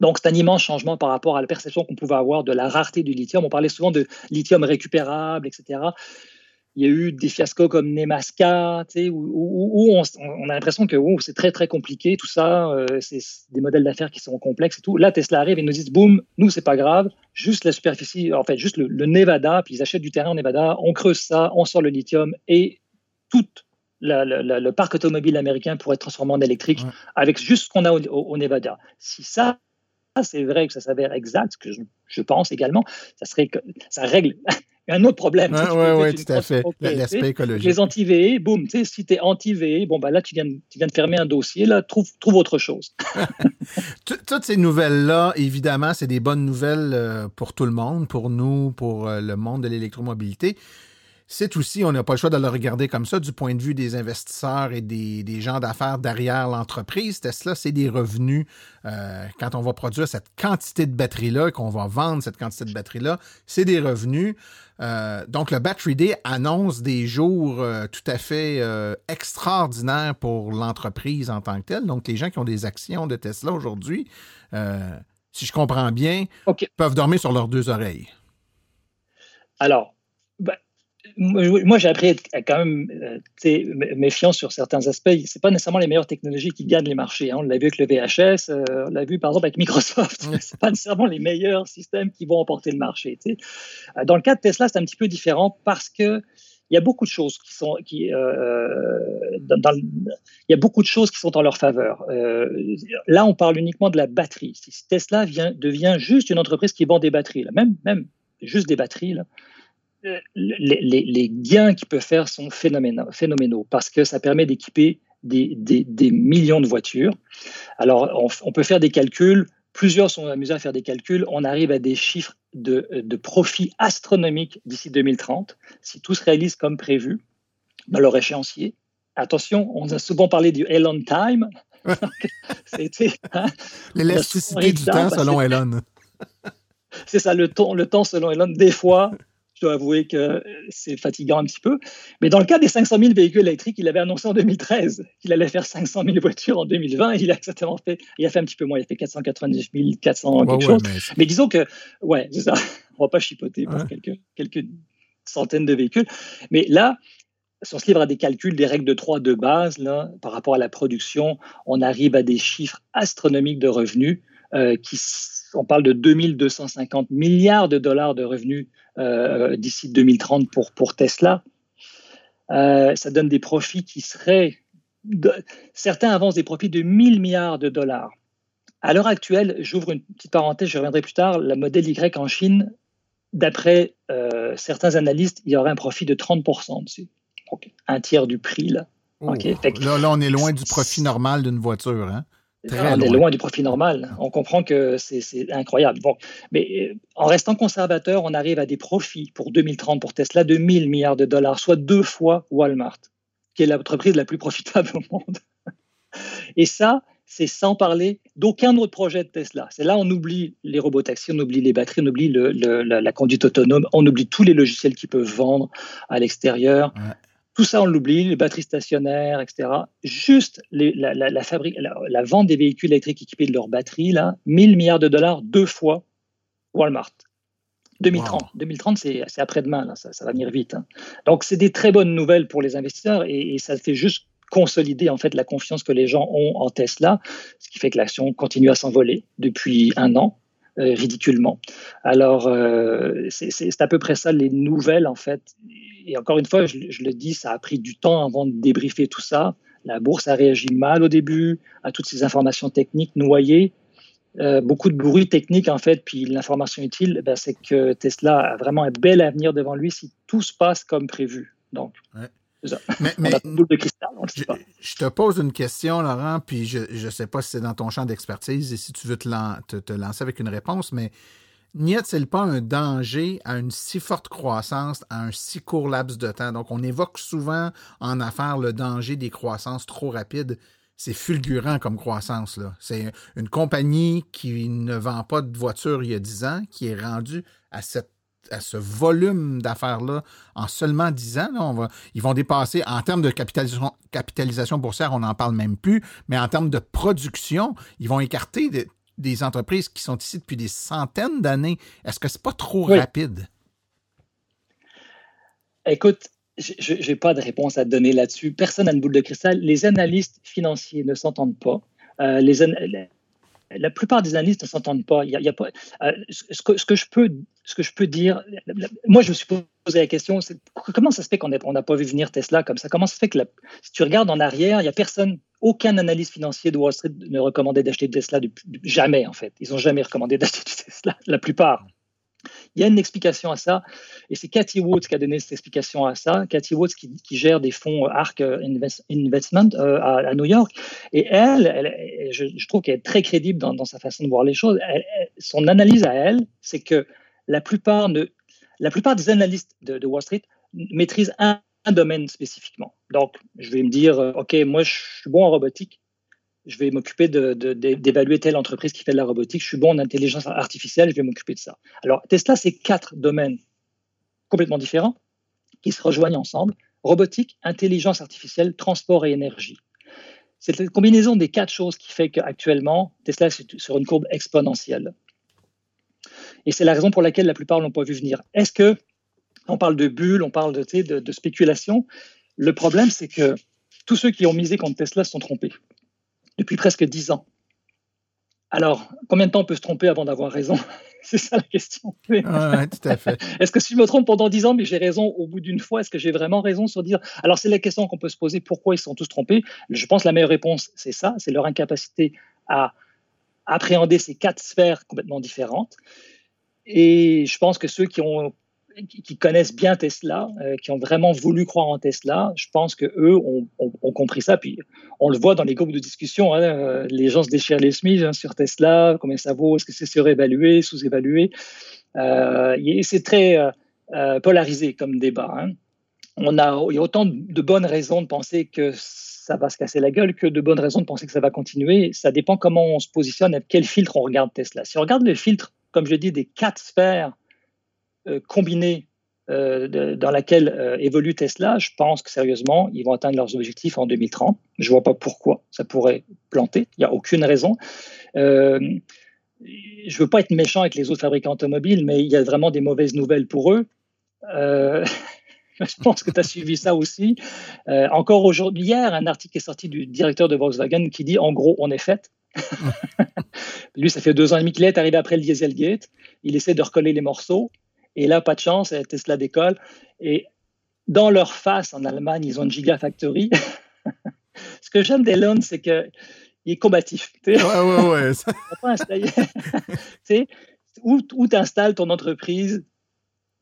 Donc, c'est un immense changement par rapport à la perception qu'on pouvait avoir de la rareté du lithium. On parlait souvent de lithium récupérable, etc. Il y a eu des fiascos comme Nemaska, où, on, a l'impression que c'est très, très compliqué, tout ça. Euh, c'est des modèles d'affaires qui sont complexes et tout. Là, Tesla arrive et nous dit, boum, nous, c'est pas grave, juste la superficie, en fait, juste le, Nevada, puis ils achètent du terrain au Nevada, on creuse ça, on sort le lithium et tout le parc automobile américain pourrait être transformé en électrique avec juste ce qu'on a au Nevada. Si ça, c'est vrai que ça s'avère exact, ce que je, pense également, ça serait que ça règle (laughs) un autre problème. Oui, oui, tout à fait. L'aspect écologique. Les anti-VE, boum, tu sais, si tu es anti-VE, bon, bah là, tu viens, tu viens de fermer un dossier, là, trouve, trouve autre chose. (laughs) Toutes ces nouvelles-là, évidemment, c'est des bonnes nouvelles euh, pour tout le monde, pour nous, pour euh, le monde de l'électromobilité c'est aussi, on n'a pas le choix de le regarder comme ça du point de vue des investisseurs et des, gens d'affaires derrière l'entreprise. Tesla, c'est des revenus. Euh, quand on va produire cette quantité de batteries-là et qu'on va vendre cette quantité de batteries-là, c'est des revenus. Euh, donc, le Battery Day annonce des jours euh, tout à fait extraordinaires pour l'entreprise en tant que telle. Donc, les gens qui ont des actions de Tesla aujourd'hui, si je comprends bien, peuvent dormir sur leurs deux oreilles. Alors, moi, j'ai appris à être quand même euh, méfiant sur certains aspects. Ce pas nécessairement les meilleures technologies qui gagnent les marchés. Hein. On l'a vu avec le VHS, euh, on l'a vu par exemple avec Microsoft. (laughs) Ce pas nécessairement les meilleurs systèmes qui vont emporter le marché. Euh, dans le cas de Tesla, c'est un petit peu différent parce que il y a beaucoup de choses qui sont qui dans, il y a beaucoup de choses qui sont en leur faveur. là, on parle uniquement de la batterie. Si Tesla vient, devient juste une entreprise qui vend des batteries, là, même même juste des batteries, là, les, gains qu'il peut faire sont phénoménaux, parce que ça permet d'équiper des, millions de voitures. Alors, on, peut faire des calculs. Plusieurs sont amusés à faire des calculs. On arrive à des chiffres de, de profit astronomiques d'ici 2030, si tout se réalise comme prévu dans leur échéancier. Attention, on a souvent parlé du Elon Time. (laughs) Hein, L'élasticité du temps selon Elon. (laughs) C'est ça, le temps, le temps selon Elon. Des fois, je dois avouer que c'est fatigant un petit peu. Mais dans le cas des 500 000 véhicules électriques, il avait annoncé en 2013 qu'il allait faire 500 000 voitures en 2020. il a exactement fait, il a fait un petit peu moins, il a fait 499 400 quelque chose. Mais, disons que, ouais, c'est ça. On va pas chipoter pour quelques, quelques centaines de véhicules. Mais là, si on se livre à des calculs, des règles de 3 de base, là, par rapport à la production, on arrive à des chiffres astronomiques de revenus euh, qui, on parle de 2250 milliards de dollars de revenus euh, d'ici 2030 pour, pour Tesla. Euh, ça donne des profits qui seraient... certains avancent des profits de 1000 milliards de dollars. À l'heure actuelle, j'ouvre une petite parenthèse, je reviendrai plus tard, la modèle Y en Chine, d'après euh, certains analystes, il y aurait un profit de 30% dessus. Donc, un tiers du prix. Là. Oh. là, là, on est loin du profit normal d'une voiture. Hein? On est loin du profit normal. On comprend que c'est incroyable. Bon, mais euh, en restant conservateur, on arrive à des profits pour 2030 pour Tesla de 1000 milliards de dollars, soit deux fois Walmart, qui est l'entreprise la plus profitable au monde. Et ça, c'est sans parler d'aucun autre projet de Tesla. C'est là on oublie les robots taxis, on oublie les batteries, on oublie la, conduite autonome, on oublie tous les logiciels qu'ils peuvent vendre à l'extérieur. Tout ça, on l'oublie, les batteries stationnaires, etc. Juste la, fabrique, la, vente des véhicules électriques équipés de leurs batteries, là, 1000 milliards de dollars, deux fois Walmart. 2030. 2030, c'est après-demain, là, ça, va venir vite. Hein. Donc, c'est des très bonnes nouvelles pour les investisseurs et, ça fait juste consolider en fait la confiance que les gens ont en Tesla, ce qui fait que l'action continue à s'envoler depuis un an. Euh, ridiculement. Alors, euh, c'est à peu près ça les nouvelles, en fait et encore une fois, je, le dis, ça a pris du temps avant de débriefer tout ça. La bourse a réagi mal au début à toutes ces informations techniques noyées. Euh, beaucoup de bruit technique en fait, puis l'information utile, ben, c'est que Tesla a vraiment un bel avenir devant lui si tout se passe comme prévu. Donc, Mais, mais de cristal, je, je, te pose une question, Laurent, puis je ne sais pas si c'est dans ton champ d'expertise et si tu veux te, te, lancer avec une réponse, mais n'y a-t-il pas un danger à une si forte croissance à un si court laps de temps? Donc, on évoque souvent en affaires le danger des croissances trop rapides. C'est fulgurant comme croissance. Là. C'est une compagnie qui ne vend pas de voitures il y a 10 ans, qui est rendue à cette à ce volume d'affaires-là en seulement 10 ans. on va, ils vont dépasser, en termes de capitalisation, capitalisation boursière, on n'en parle même plus, mais en termes de production, ils vont écarter des entreprises qui sont ici depuis des centaines d'années. Est-ce que c'est pas trop rapide? Écoute, je n'ai pas de réponse à te donner là-dessus. Personne n'a une boule de cristal. Les analystes financiers ne s'entendent pas. Euh, les, la plupart des analystes ne s'entendent pas. Il y a, pas euh, ce, que, ce, que, je peux, ce que je peux dire, moi je me suis posé la question, comment ça se fait qu'on n'a pas vu venir Tesla comme ça? Comment ça se fait que si tu regardes en arrière, il n'y a personne, aucun analyste financier de Wall Street ne recommandait d'acheter Tesla jamais en fait. Ils n'ont jamais recommandé d'acheter Tesla, la plupart. Il y a une explication à ça, et c'est Cathy Woods qui a donné cette explication à ça. Cathy Woods qui, gère des fonds ARK Investment euh, à, New York, et elle, je, trouve qu'elle est très crédible dans, sa façon de voir les choses. son analyse à elle, c'est que la plupart, de, la plupart des analystes de, Wall Street maîtrisent un, un domaine spécifiquement. Donc, je vais me dire, euh, OK, moi, je suis bon en robotique, je vais m'occuper d'évaluer telle entreprise qui fait de la robotique, je suis bon en intelligence artificielle, je vais m'occuper de ça. Alors, Tesla, c'est quatre domaines complètement différents qui se rejoignent ensemble. Robotique, intelligence artificielle, transport et énergie. C'est cette combinaison des quatre choses qui fait qu'actuellement, Tesla est sur une courbe exponentielle. Et c'est la raison pour laquelle la plupart l'ont pas vu venir. Est-ce que, on parle de bulles, on parle de, de, de spéculation, le problème, c'est que tous ceux qui ont misé contre Tesla se sont trompés depuis presque dix ans. Alors, combien de temps on peut se tromper avant d'avoir raison? (laughs) C'est ça la question. Oui, tout à fait. (laughs) Est-ce que si je me trompe pendant dix ans, mais j'ai raison au bout d'une fois, est-ce que j'ai vraiment raison sur dire Alors, c'est la question qu'on peut se poser pourquoi ils sont tous trompés? Je pense que la meilleure réponse, c'est ça c'est leur incapacité à appréhender ces quatre sphères complètement différentes. Et je pense que ceux qui connaissent bien Tesla, euh, qui ont vraiment voulu croire en Tesla, je pense que eux ont, compris ça. Puis on le voit dans les groupes de discussion, hein, euh, les gens se déchirent les smises hein, sur Tesla, combien ça vaut, est-ce que c'est surévalué, sous-évalué? Euh, c'est très polarisé comme débat. Hein. On a, il y a autant de bonnes raisons de penser que ça va se casser la gueule que de bonnes raisons de penser que ça va continuer. Ça dépend comment on se positionne, avec quel filtre on regarde Tesla. Si on regarde le filtre, comme je dis, des quatre sphères euh, combinée euh, dans laquelle euh, évolue Tesla, je pense que sérieusement, ils vont atteindre leurs objectifs en 2030. Je ne vois pas pourquoi ça pourrait planter. Il n'y a aucune raison. je ne veux pas être méchant avec les autres fabricants automobiles, mais il y a vraiment des mauvaises nouvelles pour eux. (laughs) je pense que tu as suivi ça aussi. encore aujourd'hui, hier, un article est sorti du directeur de Volkswagen qui dit en gros, on est fait. (laughs) Lui, ça fait deux ans et demi qu'il est arrivé après le Dieselgate. Il essaie de recoller les morceaux. Et là, pas de chance, Tesla décolle. Et dans leur face, en Allemagne, ils ont une Gigafactory. (laughs) Ce que j'aime d'Elon, c'est qu'il est combatif. Ouais, ouais, ouais. (laughs) où tu installes ton entreprise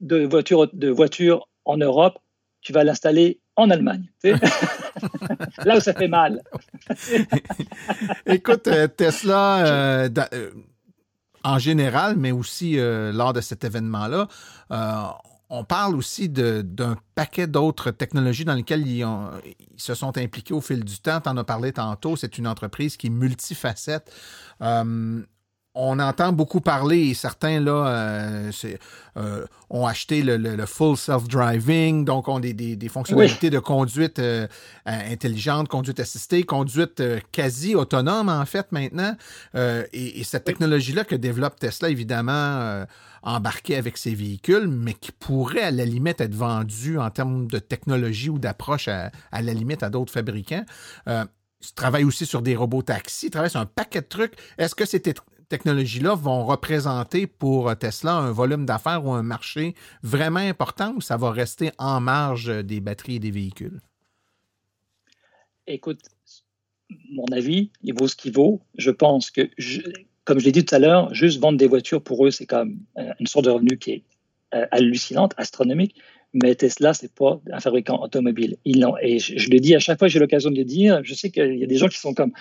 de voiture, de voiture en Europe, tu vas l'installer en Allemagne. (laughs) Là où ça fait mal. (laughs) Écoute, euh, Tesla, euh, euh, en général, mais aussi euh, lors de cet événement-là. Euh, on parle aussi d'un paquet d'autres technologies dans lesquelles ils, se sont impliqués au fil du temps. Tu en as parlé tantôt, c'est une entreprise qui est multifacette. Euh, on entend beaucoup parler et certains là euh, euh, ont acheté le, full self-driving, donc ont des, fonctionnalités de conduite euh, intelligente, conduite assistée, conduite quasi autonome en fait maintenant. Et, cette technologie-là que développe Tesla, évidemment, embarquée avec ses véhicules, mais qui pourrait à la limite être vendue en termes de technologie ou d'approche à, à, la limite à d'autres fabricants. Tu travailles aussi sur des robots taxis, travaille sur un paquet de trucs. Est-ce que c'était technologies-là vont représenter pour Tesla un volume d'affaires ou un marché vraiment important ou ça va rester en marge des batteries et des véhicules? Écoute, mon avis, il vaut ce qu'il vaut. Je pense que, comme je l'ai dit tout à l'heure, juste vendre des voitures pour eux, c'est comme euh, une sorte de revenu qui est euh, hallucinante, astronomique. Mais Tesla, c'est pas un fabricant automobile. Et je, je, le dis à chaque fois, j'ai l'occasion de le dire. Je sais qu'il y a des gens qui sont comme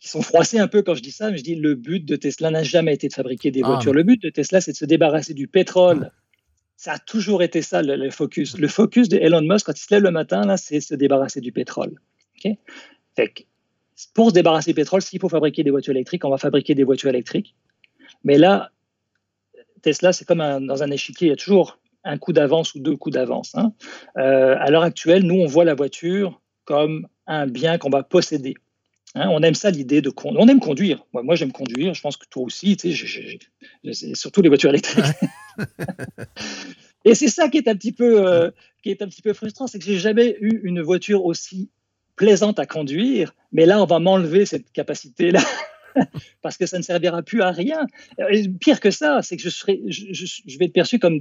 qui sont froissés un peu quand je dis ça, mais je dis le but de Tesla n'a jamais été de fabriquer des ah. voitures. Le but de Tesla, c'est de se débarrasser du pétrole. Ça a toujours été ça le, focus. Le focus de Elon Musk quand il se lève le matin, là, c'est se débarrasser du pétrole. pour se débarrasser du pétrole, s'il faut fabriquer des voitures électriques, on va fabriquer des voitures électriques. Mais là, Tesla, c'est comme dans un échiquier, il y a toujours un coup d'avance ou deux coups d'avance. Hein. Euh, à l'heure actuelle, nous, on voit la voiture comme un bien qu'on va posséder. Hein. on aime ça l'idée de conduire. On aime conduire. Moi, j'aime conduire. Je pense que toi aussi, tu sais, surtout les voitures électriques. (laughs) Et c'est ça qui est un petit peu, euh, qui est un petit peu frustrant, c'est que j'ai jamais eu une voiture aussi plaisante à conduire. Mais là, on va m'enlever cette capacité-là. (laughs) parce que ça ne servira plus à rien. pire que ça, c'est que je, serai, je, vais être perçu comme,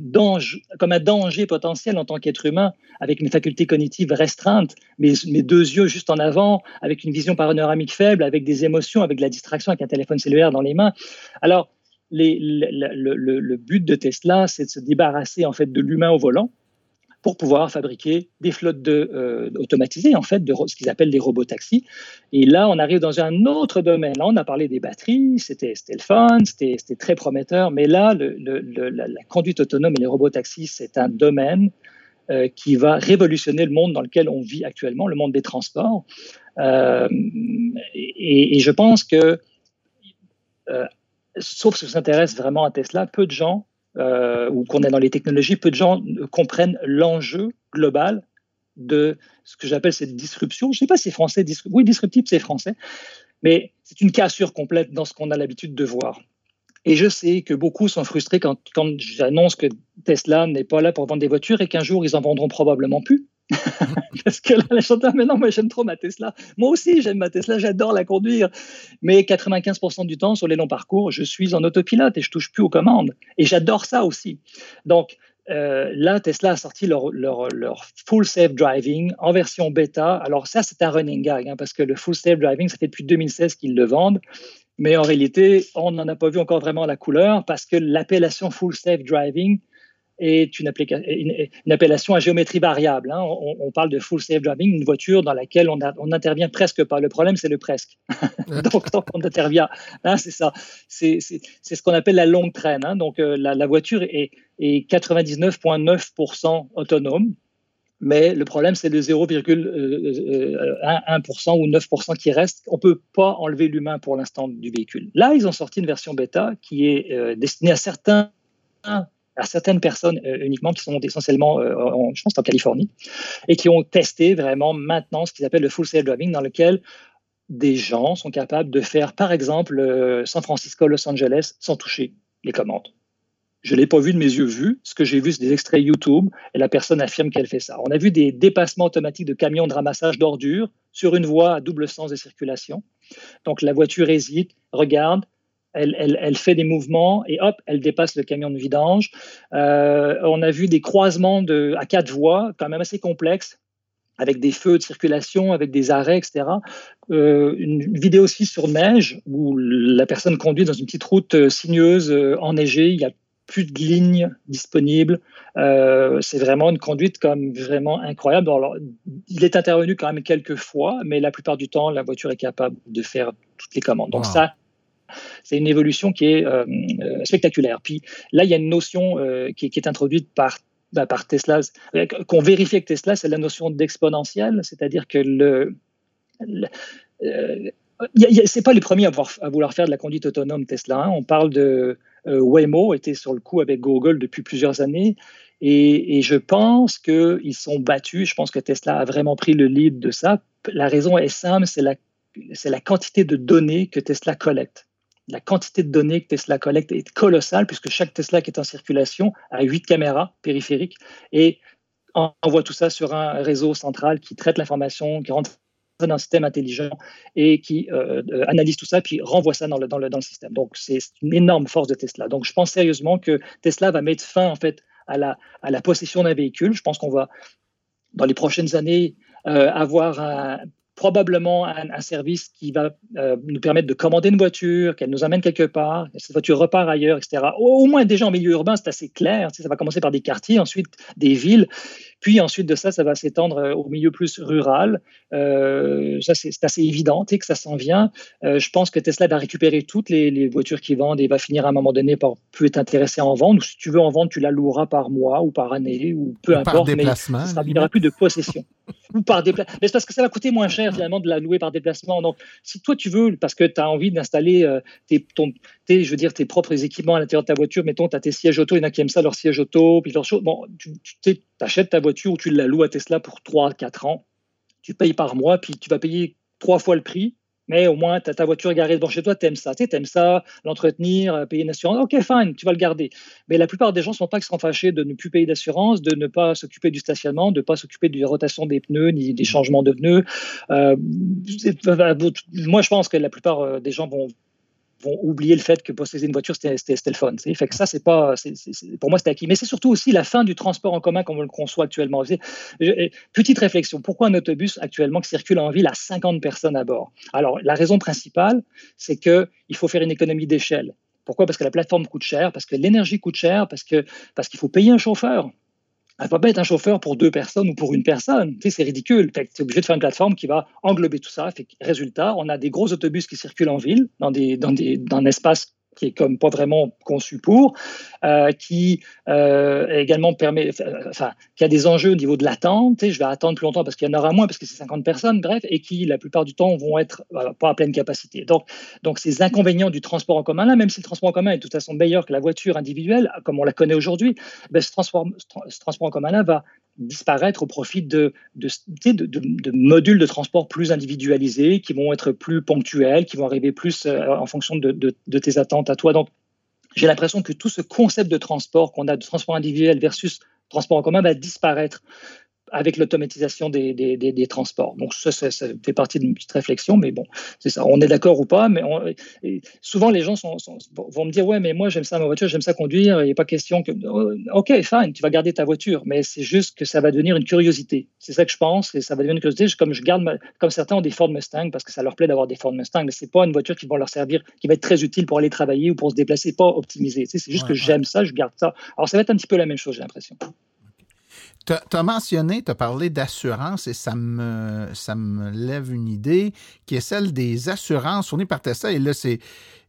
un danger potentiel en tant qu'être humain, avec mes facultés cognitives restreintes, mes, deux yeux juste en avant, avec une vision panoramique faible, avec des émotions, avec de la distraction, avec un téléphone cellulaire dans les mains. Alors, le, le, but de Tesla, c'est de se débarrasser en fait de l'humain au volant pour pouvoir fabriquer des flottes de, euh, automatisées, en fait, de ce qu'ils appellent des robots taxis. Et là, on arrive dans un autre domaine. Là, on a parlé des batteries, c'était le fun, c'était très prometteur, mais là, la, conduite autonome et les robots taxis, c'est un domaine euh, qui va révolutionner le monde dans lequel on vit actuellement, le monde des transports. Euh, et, et, je pense que, sauf si on s'intéresse vraiment à Tesla, peu de gens euh, ou qu'on est dans les technologies, peu de gens comprennent l'enjeu global de ce que j'appelle cette disruption. Je ne sais pas si c'est français, oui, disruptif, c'est français, mais c'est une cassure complète dans ce qu'on a l'habitude de voir. Et je sais que beaucoup sont frustrés quand, quand j'annonce que Tesla n'est pas là pour vendre des voitures et qu'un jour ils en vendront probablement plus. (laughs) Parce que là, les chanteurs, mais non, moi j'aime trop ma Tesla. Moi aussi, j'aime ma Tesla, j'adore la conduire. Mais 95% du temps, sur les longs parcours, je suis en autopilote et je touche plus aux commandes. Et j'adore ça aussi. Donc, euh, là, Tesla a sorti leur, full safe driving en version bêta. Alors ça, c'est un running gag, hein, parce que le full safe driving, ça fait depuis 2016 qu'ils le vendent. Mais en réalité, on n'en a pas vu encore vraiment la couleur, parce que l'appellation full safe driving est une, une, appellation à géométrie variable. Hein. On, parle de full safe driving, une voiture dans laquelle on, n'intervient presque pas. Le problème, c'est le presque. (laughs) (laughs) Donc, tant qu'on intervient, hein, c'est ça. C'est ce qu'on appelle la longue traîne. Hein. Donc, euh, la, voiture est, est 99,9% autonome. Mais le problème, c'est le 0,1% euh, euh, ou 9% qui reste. On ne peut pas enlever l'humain pour l'instant du véhicule. Là, ils ont sorti une version bêta qui est destinée à certains à certaines personnes euh, uniquement qui sont essentiellement, euh, en, je pense, en Californie, et qui ont testé vraiment maintenant ce qu'ils appellent le full self-driving, dans lequel des gens sont capables de faire, par exemple, euh, San Francisco, Los Angeles, sans toucher les commandes. Je ne l'ai pas vu de mes yeux vus. Ce que j'ai vu, c'est des extraits YouTube et la personne affirme qu'elle fait ça. On a vu des dépassements automatiques de camions de ramassage d'ordures sur une voie à double sens de circulation. Donc la voiture hésite, regarde, elle, fait des mouvements et hop, elle dépasse le camion de vidange. Euh, on a vu des croisements de, à quatre voies, quand même assez complexes, avec des feux de circulation, avec des arrêts, etc. Euh, une vidéo aussi sur neige, où la personne conduit dans une petite route euh, sinueuse, enneigée, il n'y a plus de lignes disponibles. c'est vraiment une conduite comme vraiment incroyable. Alors, il est intervenu quand même quelques fois, mais la plupart du temps, la voiture est capable de faire toutes les commandes. Donc ça, c'est une évolution qui est euh, euh, spectaculaire. Puis là, il y a une notion euh, qui, est introduite par bah, Tesla, qu'on vérifie avec Tesla, c'est la notion d'exponentielle, c'est-à-dire que le, c'est pas les premiers à vouloir, faire de la conduite autonome Tesla. Hein. On parle de Waymo, était sur le coup avec Google depuis plusieurs années, et, et je pense qu'ils sont battus. Je pense que Tesla a vraiment pris le lead de ça. La raison est simple, c'est la, c'est la quantité de données que Tesla collecte la quantité de données que Tesla collecte est colossale, puisque chaque Tesla qui est en circulation a huit caméras périphériques et envoie tout ça sur un réseau central qui traite l'information, qui rentre dans un système intelligent et qui euh, euh, analyse tout ça, puis renvoie ça dans le, dans le, dans le système. Donc, c'est une énorme force de Tesla. Donc, je pense sérieusement que Tesla va mettre fin, en fait, à la, à la possession d'un véhicule. Je pense qu'on va, dans les prochaines années, euh, avoir un, probablement un, service qui va euh, nous permettre de commander une voiture, qu'elle nous amène quelque part, cette voiture repart ailleurs, etc. Au, moins déjà en milieu urbain, c'est assez clair. ça va commencer par des quartiers, ensuite des villes. Puis ensuite de ça, ça va s'étendre au milieu plus rural. ça, c'est assez évident que ça s'en vient. je pense que Tesla va récupérer toutes les, voitures qui vendent et va finir à un moment donné par plus être intéressé à en vendre. Ou si tu veux en vendre, tu la loueras par mois ou par année ou peu importe. Par déplacement. Mais il n'y aura plus de possession. (laughs) ou par déplacement. Mais c'est parce que ça va coûter moins cher finalement de la louer par déplacement. Donc, si toi tu veux, parce que tu as envie d'installer euh, tes, tes, je veux dire, tes propres équipements à l'intérieur de ta voiture, mettons, tu as tes sièges auto, il y en a qui aiment ça, leurs sièges auto, puis leurs choses. Bon, tu, tu achètes ta voiture ou tu la loues à Tesla pour 3-4 ans. Tu payes par mois, puis tu vas payer trois fois le prix mais au moins, tu as ta voiture garée devant chez toi, tu aimes ça. Tu aimes ça, l'entretenir, euh, payer une assurance. OK, fine, tu vas le garder. Mais la plupart des gens ne sont pas extrêmement fâchés de ne plus payer d'assurance, de ne pas s'occuper du stationnement, de ne pas s'occuper de la rotation des pneus, ni des changements de pneus. Euh, moi, je pense que la plupart euh, des gens vont vont oublier le fait que posséder une voiture, c'était le fun. Fait que ça, c'est pas, pour moi, c'était acquis. Mais c'est surtout aussi la fin du transport en commun comme on le conçoit actuellement. Petite réflexion, pourquoi un autobus actuellement qui circule en ville a 50 personnes à bord? Alors, la raison principale, c'est qu'il faut faire une économie d'échelle. Pourquoi? Parce que la plateforme coûte cher, parce que l'énergie coûte cher, parce parce qu'il faut payer un chauffeur. Elle ne va pas être un chauffeur pour deux personnes ou pour une personne. Tu c'est ridicule. Tu es obligé de faire une plateforme qui va englober tout ça. Résultat, on a des gros autobus qui circulent en ville, dans, des, dans, des, dans un espace qui est comme pas vraiment conçu pour, euh, qui euh, également permet, enfin, qui a des enjeux au niveau de l'attente. Je vais attendre plus longtemps parce qu'il y en aura moins parce que c'est 50 personnes, bref, et qui la plupart du temps vont être euh, pas à pleine capacité. Donc, donc ces inconvénients du transport en commun là, même si le transport en commun est de toute façon meilleur que la voiture individuelle, comme on la connaît aujourd'hui, ben, ce, transport, ce transport en commun là va disparaître au profit de, de, modules de transport plus individualisés, qui vont être plus ponctuels, qui vont arriver plus euh, en fonction de, tes attentes à toi. Donc, j'ai l'impression que tout ce concept de transport qu'on a de transport individuel versus transport en commun va disparaître avec l'automatisation des, des, des, transports. Donc ça, ça, fait partie d'une petite réflexion, mais bon, c'est ça. On est d'accord ou pas, mais souvent les gens sont, vont me dire ouais, mais moi j'aime ça ma voiture, j'aime ça conduire. Il n'y a pas question que oh, ok, fine, tu vas garder ta voiture, mais c'est juste que ça va devenir une curiosité. C'est ça que je pense, et ça va devenir une curiosité. Comme je garde, comme certains ont des Ford Mustang parce que ça leur plaît d'avoir des Ford Mustang, mais c'est pas une voiture qui va leur servir, qui va être très utile pour aller travailler ou pour se déplacer, pas optimisée. c'est juste que j'aime ça, je garde ça. Alors ça va être un petit peu la même chose, j'ai l'impression. Tu as, mentionné, tu as parlé d'assurance et ça me, ça me lève une idée qui est celle des assurances fournies par Tesla. Et là, c'est.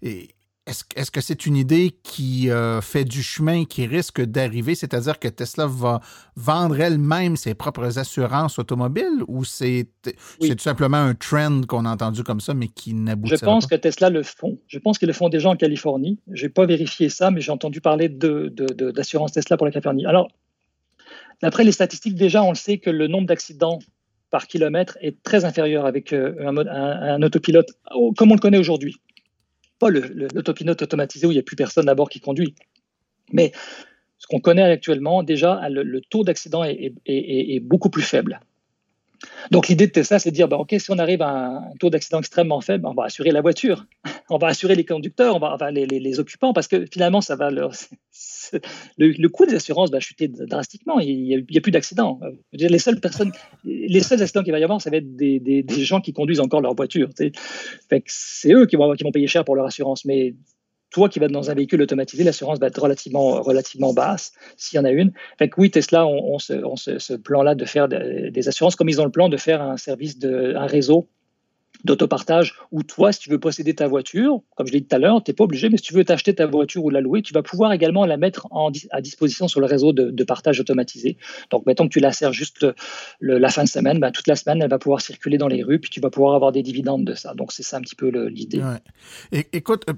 Est-ce que c'est une idée qui euh, fait du chemin, qui risque d'arriver, c'est-à-dire que Tesla va vendre elle-même ses propres assurances automobiles ou c'est tout simplement un trend qu'on a entendu comme ça, mais qui n'aboutit pas? Je pense que Tesla le font. Je pense qu'ils le font déjà en Californie. Je n'ai pas vérifié ça, mais j'ai entendu parler d'assurance de, Tesla pour la Californie. Alors, D'après les statistiques, déjà, on le sait que le nombre d'accidents par kilomètre est très inférieur avec euh, un, autopilote comme on le connaît aujourd'hui. Pas l'autopilote automatisé où il n'y a plus personne à bord qui conduit. Mais ce qu'on connaît actuellement, déjà, le, taux d'accident est, beaucoup plus faible. Donc l'idée de Tesla, c'est de dire, bah, OK, si on arrive à un taux d'accident extrêmement faible, on va assurer la voiture, (laughs) on va assurer les conducteurs, on va, les, occupants, parce que finalement, ça va (laughs) le, coût des assurances va chuter drastiquement. Il n'y a, plus d'accidents. Les seules personnes, les seuls accidents qu'il va y avoir, ça va être des, gens qui conduisent encore leur voiture. C'est eux qui vont, qui vont payer cher pour leur assurance, mais toi qui vas dans un véhicule automatisé, l'assurance va être relativement, relativement basse, s'il y en a une. Fait oui, Tesla ont, ce, plan-là de faire des assurances, comme ils ont le plan de faire un service, de, un réseau d'autopartage où toi, si tu veux posséder ta voiture, comme je l'ai dit tout à l'heure, tu n'es pas obligé, mais si tu veux t'acheter ta voiture ou la louer, tu vas pouvoir également la mettre à disposition sur le réseau de, partage automatisé. Donc, mettons que tu la sers juste la fin de semaine, ben, toute la semaine, elle va pouvoir circuler dans les rues, puis tu vas pouvoir avoir des dividendes de ça. Donc, c'est ça un petit peu l'idée. Écoute, euh,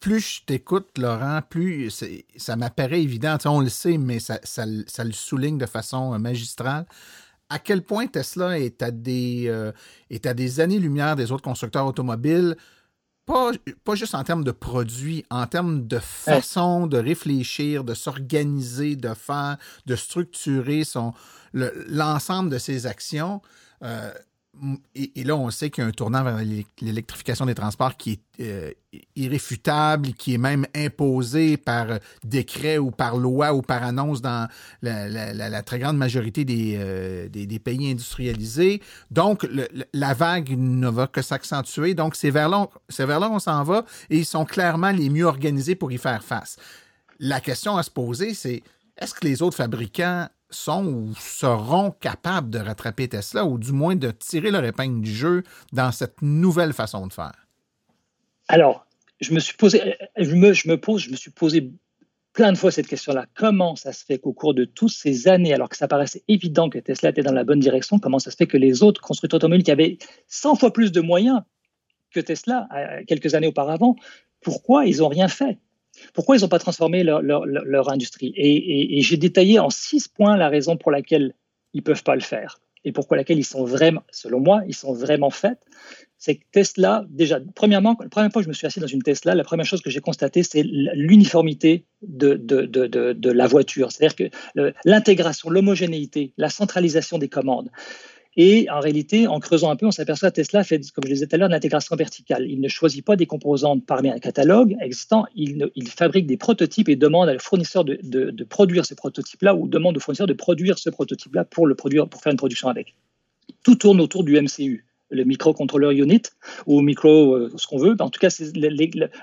plus je t'écoute, Laurent, plus ça m'apparaît évident. on le sait, mais ça, le souligne de façon euh, magistrale. À quel point Tesla est à des, euh, est à des années-lumière des autres constructeurs automobiles, pas, pas, juste en termes de produits, en termes de façon de réfléchir, de s'organiser, de faire, de structurer son l'ensemble de ses actions. Euh, et, là, on sait qu'il y a un tournant vers l'électrification des transports qui est euh, irréfutable, qui est même imposé par décret ou par loi ou par annonce dans la, très grande majorité euh, des, des, pays industrialisés. Donc, la vague ne va que s'accentuer. Donc, c'est vers là, c'est s'en va et ils sont clairement les mieux organisés pour y faire face. La question à se poser, c'est est-ce que les autres fabricants sont ou seront capables de rattraper Tesla ou du moins de tirer leur épingle du jeu dans cette nouvelle façon de faire? Alors, je me suis posé, je me, pose, je me suis posé plein de fois cette question-là. Comment ça se fait qu'au cours de toutes ces années, alors que ça paraissait évident que Tesla était dans la bonne direction, comment ça se fait que les autres constructeurs automobiles qui avaient 100 fois plus de moyens que Tesla euh, quelques années auparavant, pourquoi ils n'ont rien fait? Pourquoi ils n'ont pas transformé leur, industrie Et, j'ai détaillé en six points la raison pour laquelle ils ne peuvent pas le faire et pourquoi laquelle ils sont vraiment, selon moi, ils sont vraiment faits. C'est que Tesla, déjà, premièrement, la première fois que je me suis assis dans une Tesla, la première chose que j'ai constatée, c'est l'uniformité de, de, de, de, la voiture. C'est-à-dire que l'intégration, l'homogénéité, la centralisation des commandes. Et en réalité, en creusant un peu, on s'aperçoit que Tesla fait, comme je le disais tout à l'heure, l'intégration verticale. Il ne choisit pas des composantes parmi un catalogue existant, il, fabrique des prototypes et demande au fournisseur de, de, produire ces prototypes-là ou demande au fournisseur de produire ce prototype-là pour, pour faire une production avec. Tout tourne autour du MCU le microcontrôleur unit ou micro euh, ce qu'on veut. En tout cas, c'est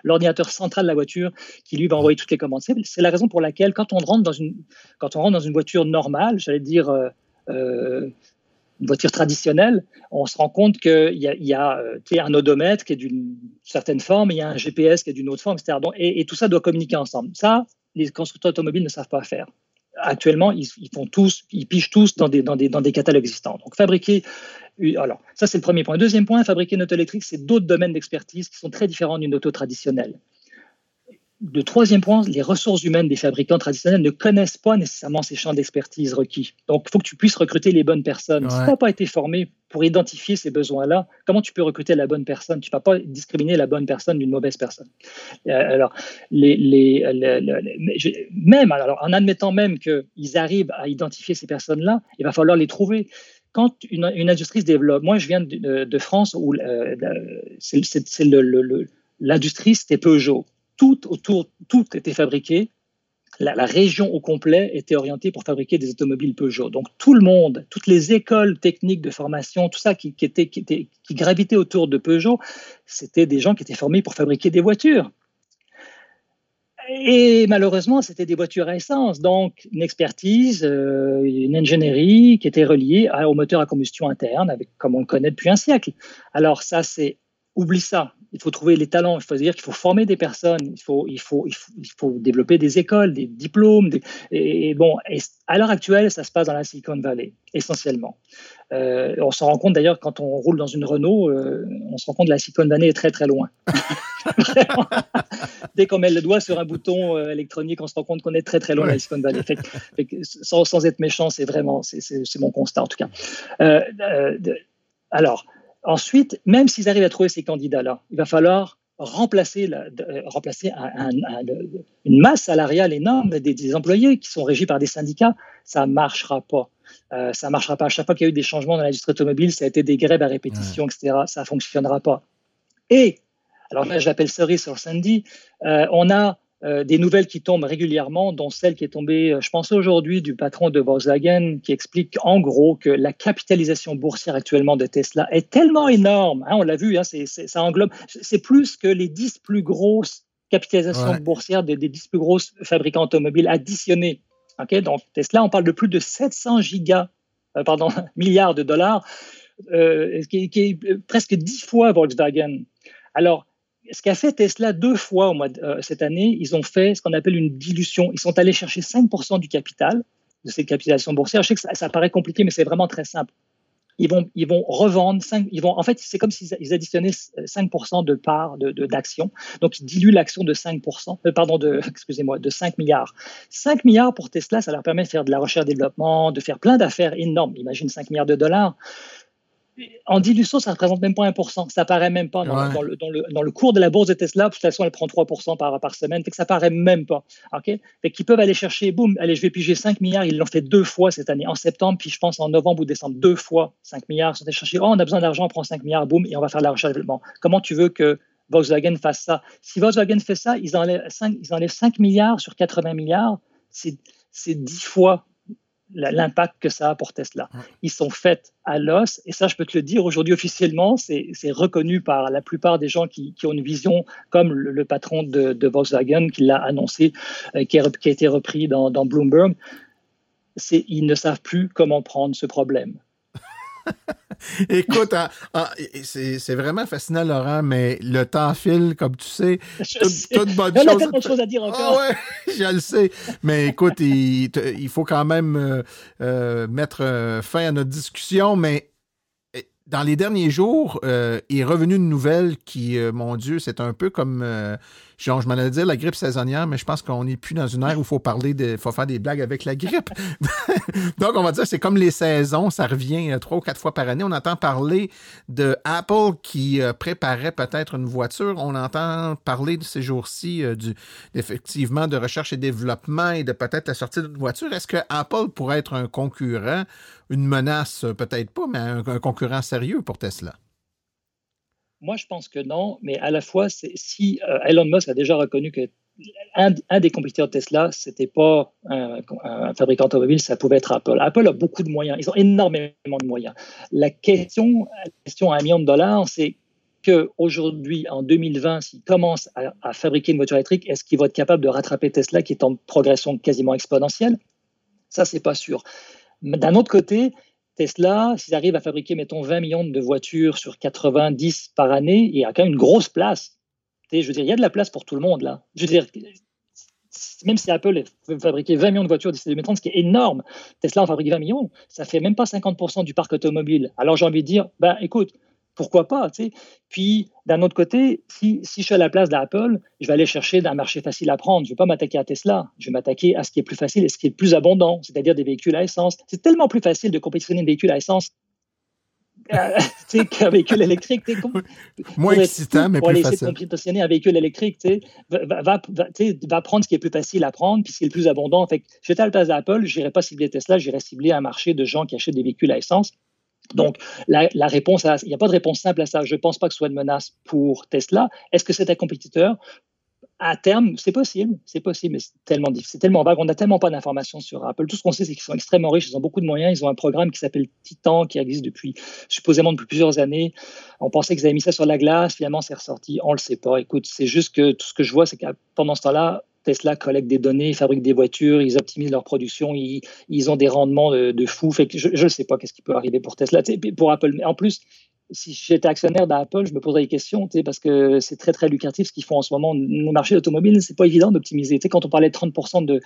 l'ordinateur central de la voiture qui lui va envoyer toutes les commandes. C'est la raison pour laquelle quand on rentre dans une quand on rentre dans une voiture normale, j'allais dire euh, euh, une voiture traditionnelle, on se rend compte qu'il y a, euh, un odomètre qui est d'une certaine forme, il y a un GPS qui est d'une autre forme, etc. et, tout ça doit communiquer ensemble. Ça, les constructeurs automobiles ne savent pas faire. Actuellement, ils, font tous, ils pichent tous dans des, dans des, dans des catalogues existants. Donc, fabriquer alors, ça, c'est le premier point. Deuxième point, fabriquer une auto électrique, c'est d'autres domaines d'expertise qui sont très différents d'une auto traditionnelle le troisième point, les ressources humaines des fabricants traditionnels ne connaissent pas nécessairement ces champs d'expertise requis. Donc, il faut que tu puisses recruter les bonnes personnes. Si tu n'as pas été formé pour identifier ces besoins-là, comment tu peux recruter la bonne personne? Tu ne vas pas discriminer la bonne personne d'une mauvaise personne. Euh, alors, les, même alors, en admettant même qu'ils arrivent à identifier ces personnes-là, il va falloir les trouver quand une, industrie se développe, moi je viens de, France où euh, c'est l'industrie c'était Peugeot tout autour, tout était fabriqué. La, région au complet était orientée pour fabriquer des automobiles Peugeot. Donc tout le monde, toutes les écoles techniques de formation, tout ça qui, gravitait autour de Peugeot, c'était des gens qui étaient formés pour fabriquer des voitures. Et malheureusement, c'était des voitures à essence, donc une expertise, euh, une ingénierie qui était reliée au moteur à combustion interne, comme on le connaît depuis un siècle. Alors ça, c'est oublie ça il faut trouver les talents, il faut dire qu'il faut former des personnes, il faut, il faut, il faut, développer des écoles, des diplômes. et, bon, à l'heure actuelle, ça se passe dans la Silicon Valley, essentiellement. Euh, on s'en rend compte d'ailleurs quand on roule dans une Renault, euh, on se rend compte que la Silicon Valley est très très loin. (laughs) Dès qu'on met le doigt sur un bouton euh, électronique, on se rend compte qu'on est très très loin de la Silicon Valley. sans, sans, être méchant, c'est vraiment, c'est mon constat en tout cas. alors, Ensuite, même s'ils arrivent à trouver ces candidats-là, il va falloir remplacer, la, euh, remplacer une masse salariale énorme des, employés qui sont régis par des syndicats. Ça ne marchera pas. Euh, ça ne marchera pas. À chaque fois qu'il y a eu des changements dans l'industrie automobile, ça a été des grèves à répétition, etc. Ça ne fonctionnera pas. Et, alors là, je l'appelle cerise sur Sandy, euh, on a euh, des nouvelles qui tombent régulièrement, dont celle qui est tombée, euh, je pense aujourd'hui, du patron de Volkswagen, qui explique en gros que la capitalisation boursière actuellement de Tesla est tellement énorme, hein, on l'a vu, hein, ça englobe, c'est plus que les 10 plus grosses capitalisations boursières des, 10 plus grosses fabricants automobiles additionnés. donc Tesla, on parle de plus de 700 gigas, euh, pardon, (laughs) milliards de dollars, qui, qui, est presque 10 fois Volkswagen. Alors, ce qu'a fait Tesla deux fois au mois euh, cette année, ils ont fait ce qu'on appelle une dilution. Ils sont allés chercher 5% du capital de cette capitalisation boursière. Je sais que ça, paraît compliqué, mais c'est vraiment très simple. Ils vont, ils vont revendre 5, ils vont, en fait, c'est comme s'ils additionnaient 5% de parts de, d'actions. Donc, ils diluent l'action de 5%, euh, pardon, de, (laughs) excusez-moi, de 5 milliards. 5 milliards pour Tesla, ça leur permet de faire de la recherche et développement, de faire plein d'affaires énormes. Imagine 5 milliards de dollars en dilution, ça ne représente même pas 1%. Ça paraît même pas dans, le, dans, le, dans, le, cours de la bourse de Tesla. De toute façon, elle prend 3% par, par semaine. Fait que ça paraît même pas. OK? Fait qu'ils peuvent aller chercher, boum, allez, je vais piger 5 milliards. Ils l'ont fait deux fois cette année, en septembre, puis je pense en novembre ou décembre, deux fois 5 milliards. Ils sont allés chercher, oh, on a besoin d'argent, on prend 5 milliards, boum, et on va faire de la recherche et développement. Comment tu veux que Volkswagen fasse ça? Si Volkswagen fait ça, ils enlèvent 5, ils enlèvent 5 milliards sur 80 milliards. C'est 10 fois l'impact que ça a pour Tesla. Ils sont faits à l'os, et ça, je peux te le dire aujourd'hui officiellement, c'est reconnu par la plupart des gens qui, ont une vision, comme le, patron de, Volkswagen qui l'a annoncé, euh, qui, a, été repris dans, Bloomberg. ils ne savent plus comment prendre ce problème. (laughs) Écoute, ah, ah, c'est vraiment fascinant, Laurent, mais le temps file, comme tu sais. Toute bonne chose. Y a choses à dire encore. Ah ouais, (laughs) je le sais. Mais écoute, il, il faut quand même euh, euh, mettre euh, fin à notre discussion, mais dans les derniers jours, euh, est revenu une nouvelle qui, mon Dieu, c'est un peu comme, genre, je m'en allais dire la grippe saisonnière, mais je pense qu'on n'est plus dans une ère où il faut parler, de, faut faire des blagues avec la grippe. (laughs) Donc, on va dire, c'est comme les saisons, ça revient trois ou quatre fois par année. On entend parler de Apple qui préparait peut-être une voiture. On entend parler de ces jours-ci, du, effectivement, de recherche et développement et de peut-être la sortie d'une voiture. Est-ce que Apple pourrait être un concurrent? Une menace, peut-être pas, mais un, concurrent sérieux pour Tesla? Moi, je pense que non, mais à la fois, si euh, Elon Musk a déjà reconnu que un, des compétiteurs de Tesla, c'était pas un, fabricant automobile, ça pouvait être Apple. Apple a beaucoup de moyens, ils ont énormément de moyens. La question, la question à un million de dollars, c'est qu'aujourd'hui, en 2020, s'il commence à, fabriquer une voiture électrique, est-ce qu'il va être capable de rattraper Tesla qui est en progression quasiment exponentielle? Ça, c'est pas sûr. D'un autre côté, Tesla, s'ils arrivent à fabriquer, mettons, 20 millions de voitures sur 90 par année, il y a quand même une grosse place. je veux dire, il y a de la place pour tout le monde, là. Je veux dire, même si Apple veut fabriquer 20 millions de voitures d'ici 2030, ce qui est énorme, Tesla en fabrique 20 millions, ça fait même pas 50% du parc automobile. Alors j'ai envie de dire, ben écoute, pourquoi pas tu sais. Puis, d'un autre côté, si, si, je suis à la place d'Apple, je vais aller chercher un marché facile à prendre. Je ne vais pas m'attaquer à Tesla. Je vais m'attaquer à ce qui est plus facile et ce qui est plus abondant, c'est-à-dire des véhicules à essence. C'est tellement plus facile de compétitionner un véhicule à essence (laughs) euh, (laughs) qu'un véhicule électrique. Moins excitant, mais plus facile. Pour essayer de compétitionner un véhicule électrique, va, va, va, prendre ce qui est plus facile à prendre, puis ce qui est le plus abondant. Fait que j'étais à la place d'Apple, je n'irais pas cibler Tesla, j'irais cibler un marché de gens qui achètent des véhicules à essence donc, la, réponse, il n'y a pas de réponse simple à ça. Je ne pense pas que ce soit une menace pour Tesla. Est-ce que c'est un compétiteur? À terme, c'est possible, c'est possible, mais c'est tellement c'est tellement vague. On n'a tellement pas d'informations sur Apple. Tout ce qu'on sait, c'est qu'ils sont extrêmement riches, ils ont beaucoup de moyens. Ils ont un programme qui s'appelle Titan, qui existe depuis, supposément depuis plusieurs années. On pensait qu'ils avaient mis ça sur la glace, finalement, c'est ressorti. On ne le sait pas. Écoute, c'est juste que tout ce que je vois, c'est que pendant ce temps-là, Tesla collecte des données, fabrique des voitures, ils optimisent leur production, ils, ont des rendements de, fou. Je ne sais pas qu'est-ce qui peut arriver pour Tesla, pour Apple. En plus, si j'étais actionnaire d'Apple, je me poserais des questions, parce que c'est très très lucratif ce qu'ils font en ce moment. Le marché automobile, c'est pas évident d'optimiser. Quand on parlait de 30% de,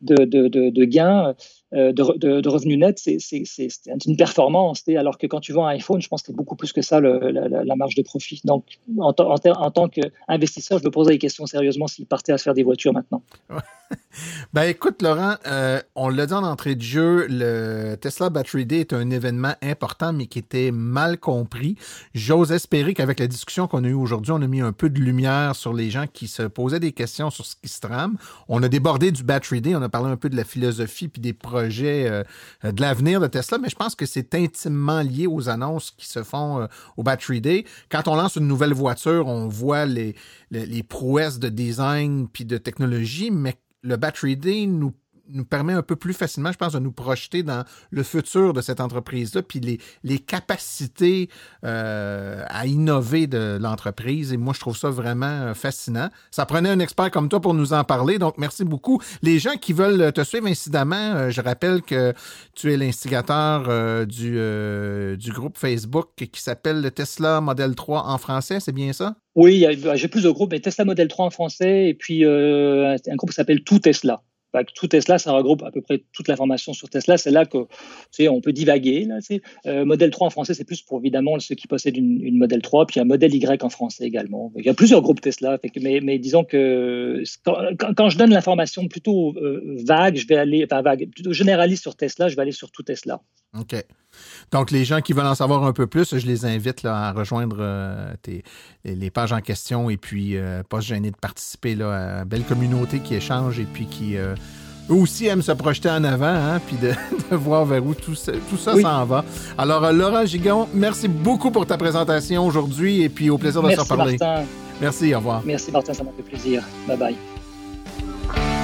de, gains, euh, de, revenus nets, c'est une performance. Alors que quand tu vends un iPhone, je pense que c'est beaucoup plus que ça la, marge de profit. Donc, en, tant qu'investisseur, je me poserais des questions sérieusement s'ils partaient à se faire des voitures maintenant. (laughs) ben écoute, Laurent, euh, on l'a dit en entrée de jeu, le Tesla Battery Day est un événement important, mais qui était mal compris. J'ose espérer qu'avec la discussion qu'on a eue aujourd'hui, on a mis un peu de lumière sur les gens qui se posaient des questions sur ce qui se trame. On a débordé du Battery Day, on a parlé un peu de la philosophie puis des projets euh, de l'avenir de Tesla, mais je pense que c'est intimement lié aux annonces qui se font euh, au Battery Day. Quand on lance une nouvelle voiture, on voit les, les, les prouesses de design puis de technologie, mais le Battery Day nous nous permet un peu plus facilement, je pense, de nous projeter dans le futur de cette entreprise-là, puis les, capacités euh, à innover de l'entreprise. Et moi, je trouve ça vraiment euh, fascinant. Ça prenait un expert comme toi pour nous en parler, donc merci beaucoup. Les gens qui veulent te suivre incidemment, euh, je rappelle que tu es l'instigateur du, du groupe Facebook qui s'appelle le Tesla Model 3 en français, c'est bien ça? Oui, j'ai plus de groupes, mais Tesla Model 3 en français et puis un groupe qui s'appelle Tout Tesla tout Tesla, ça regroupe à peu près toute l'information sur Tesla. C'est là que on peut divaguer. Euh, modèle 3 en français, c'est plus pour évidemment ceux qui possèdent une, modèle 3, puis un modèle Y en français également. Il y a plusieurs groupes Tesla, mais, mais, disons que quand, je donne l'information plutôt euh, vague, je vais aller, enfin plutôt généraliste sur Tesla, je vais aller sur tout Tesla. OK. Donc, les gens qui veulent en savoir un peu plus, je les invite là, à rejoindre euh, les pages en question et puis euh, pas se gêner de participer là, à une belle communauté qui échange et puis qui euh, eux aussi aiment se projeter en avant, hein, puis de, (laughs) voir vers où tout, ça s'en va. Alors, Laurent Gigon, merci beaucoup pour ta présentation aujourd'hui et puis au plaisir de se reparler. Martin. Merci, au revoir. Merci Martin, ça m'a fait plaisir. Bye bye.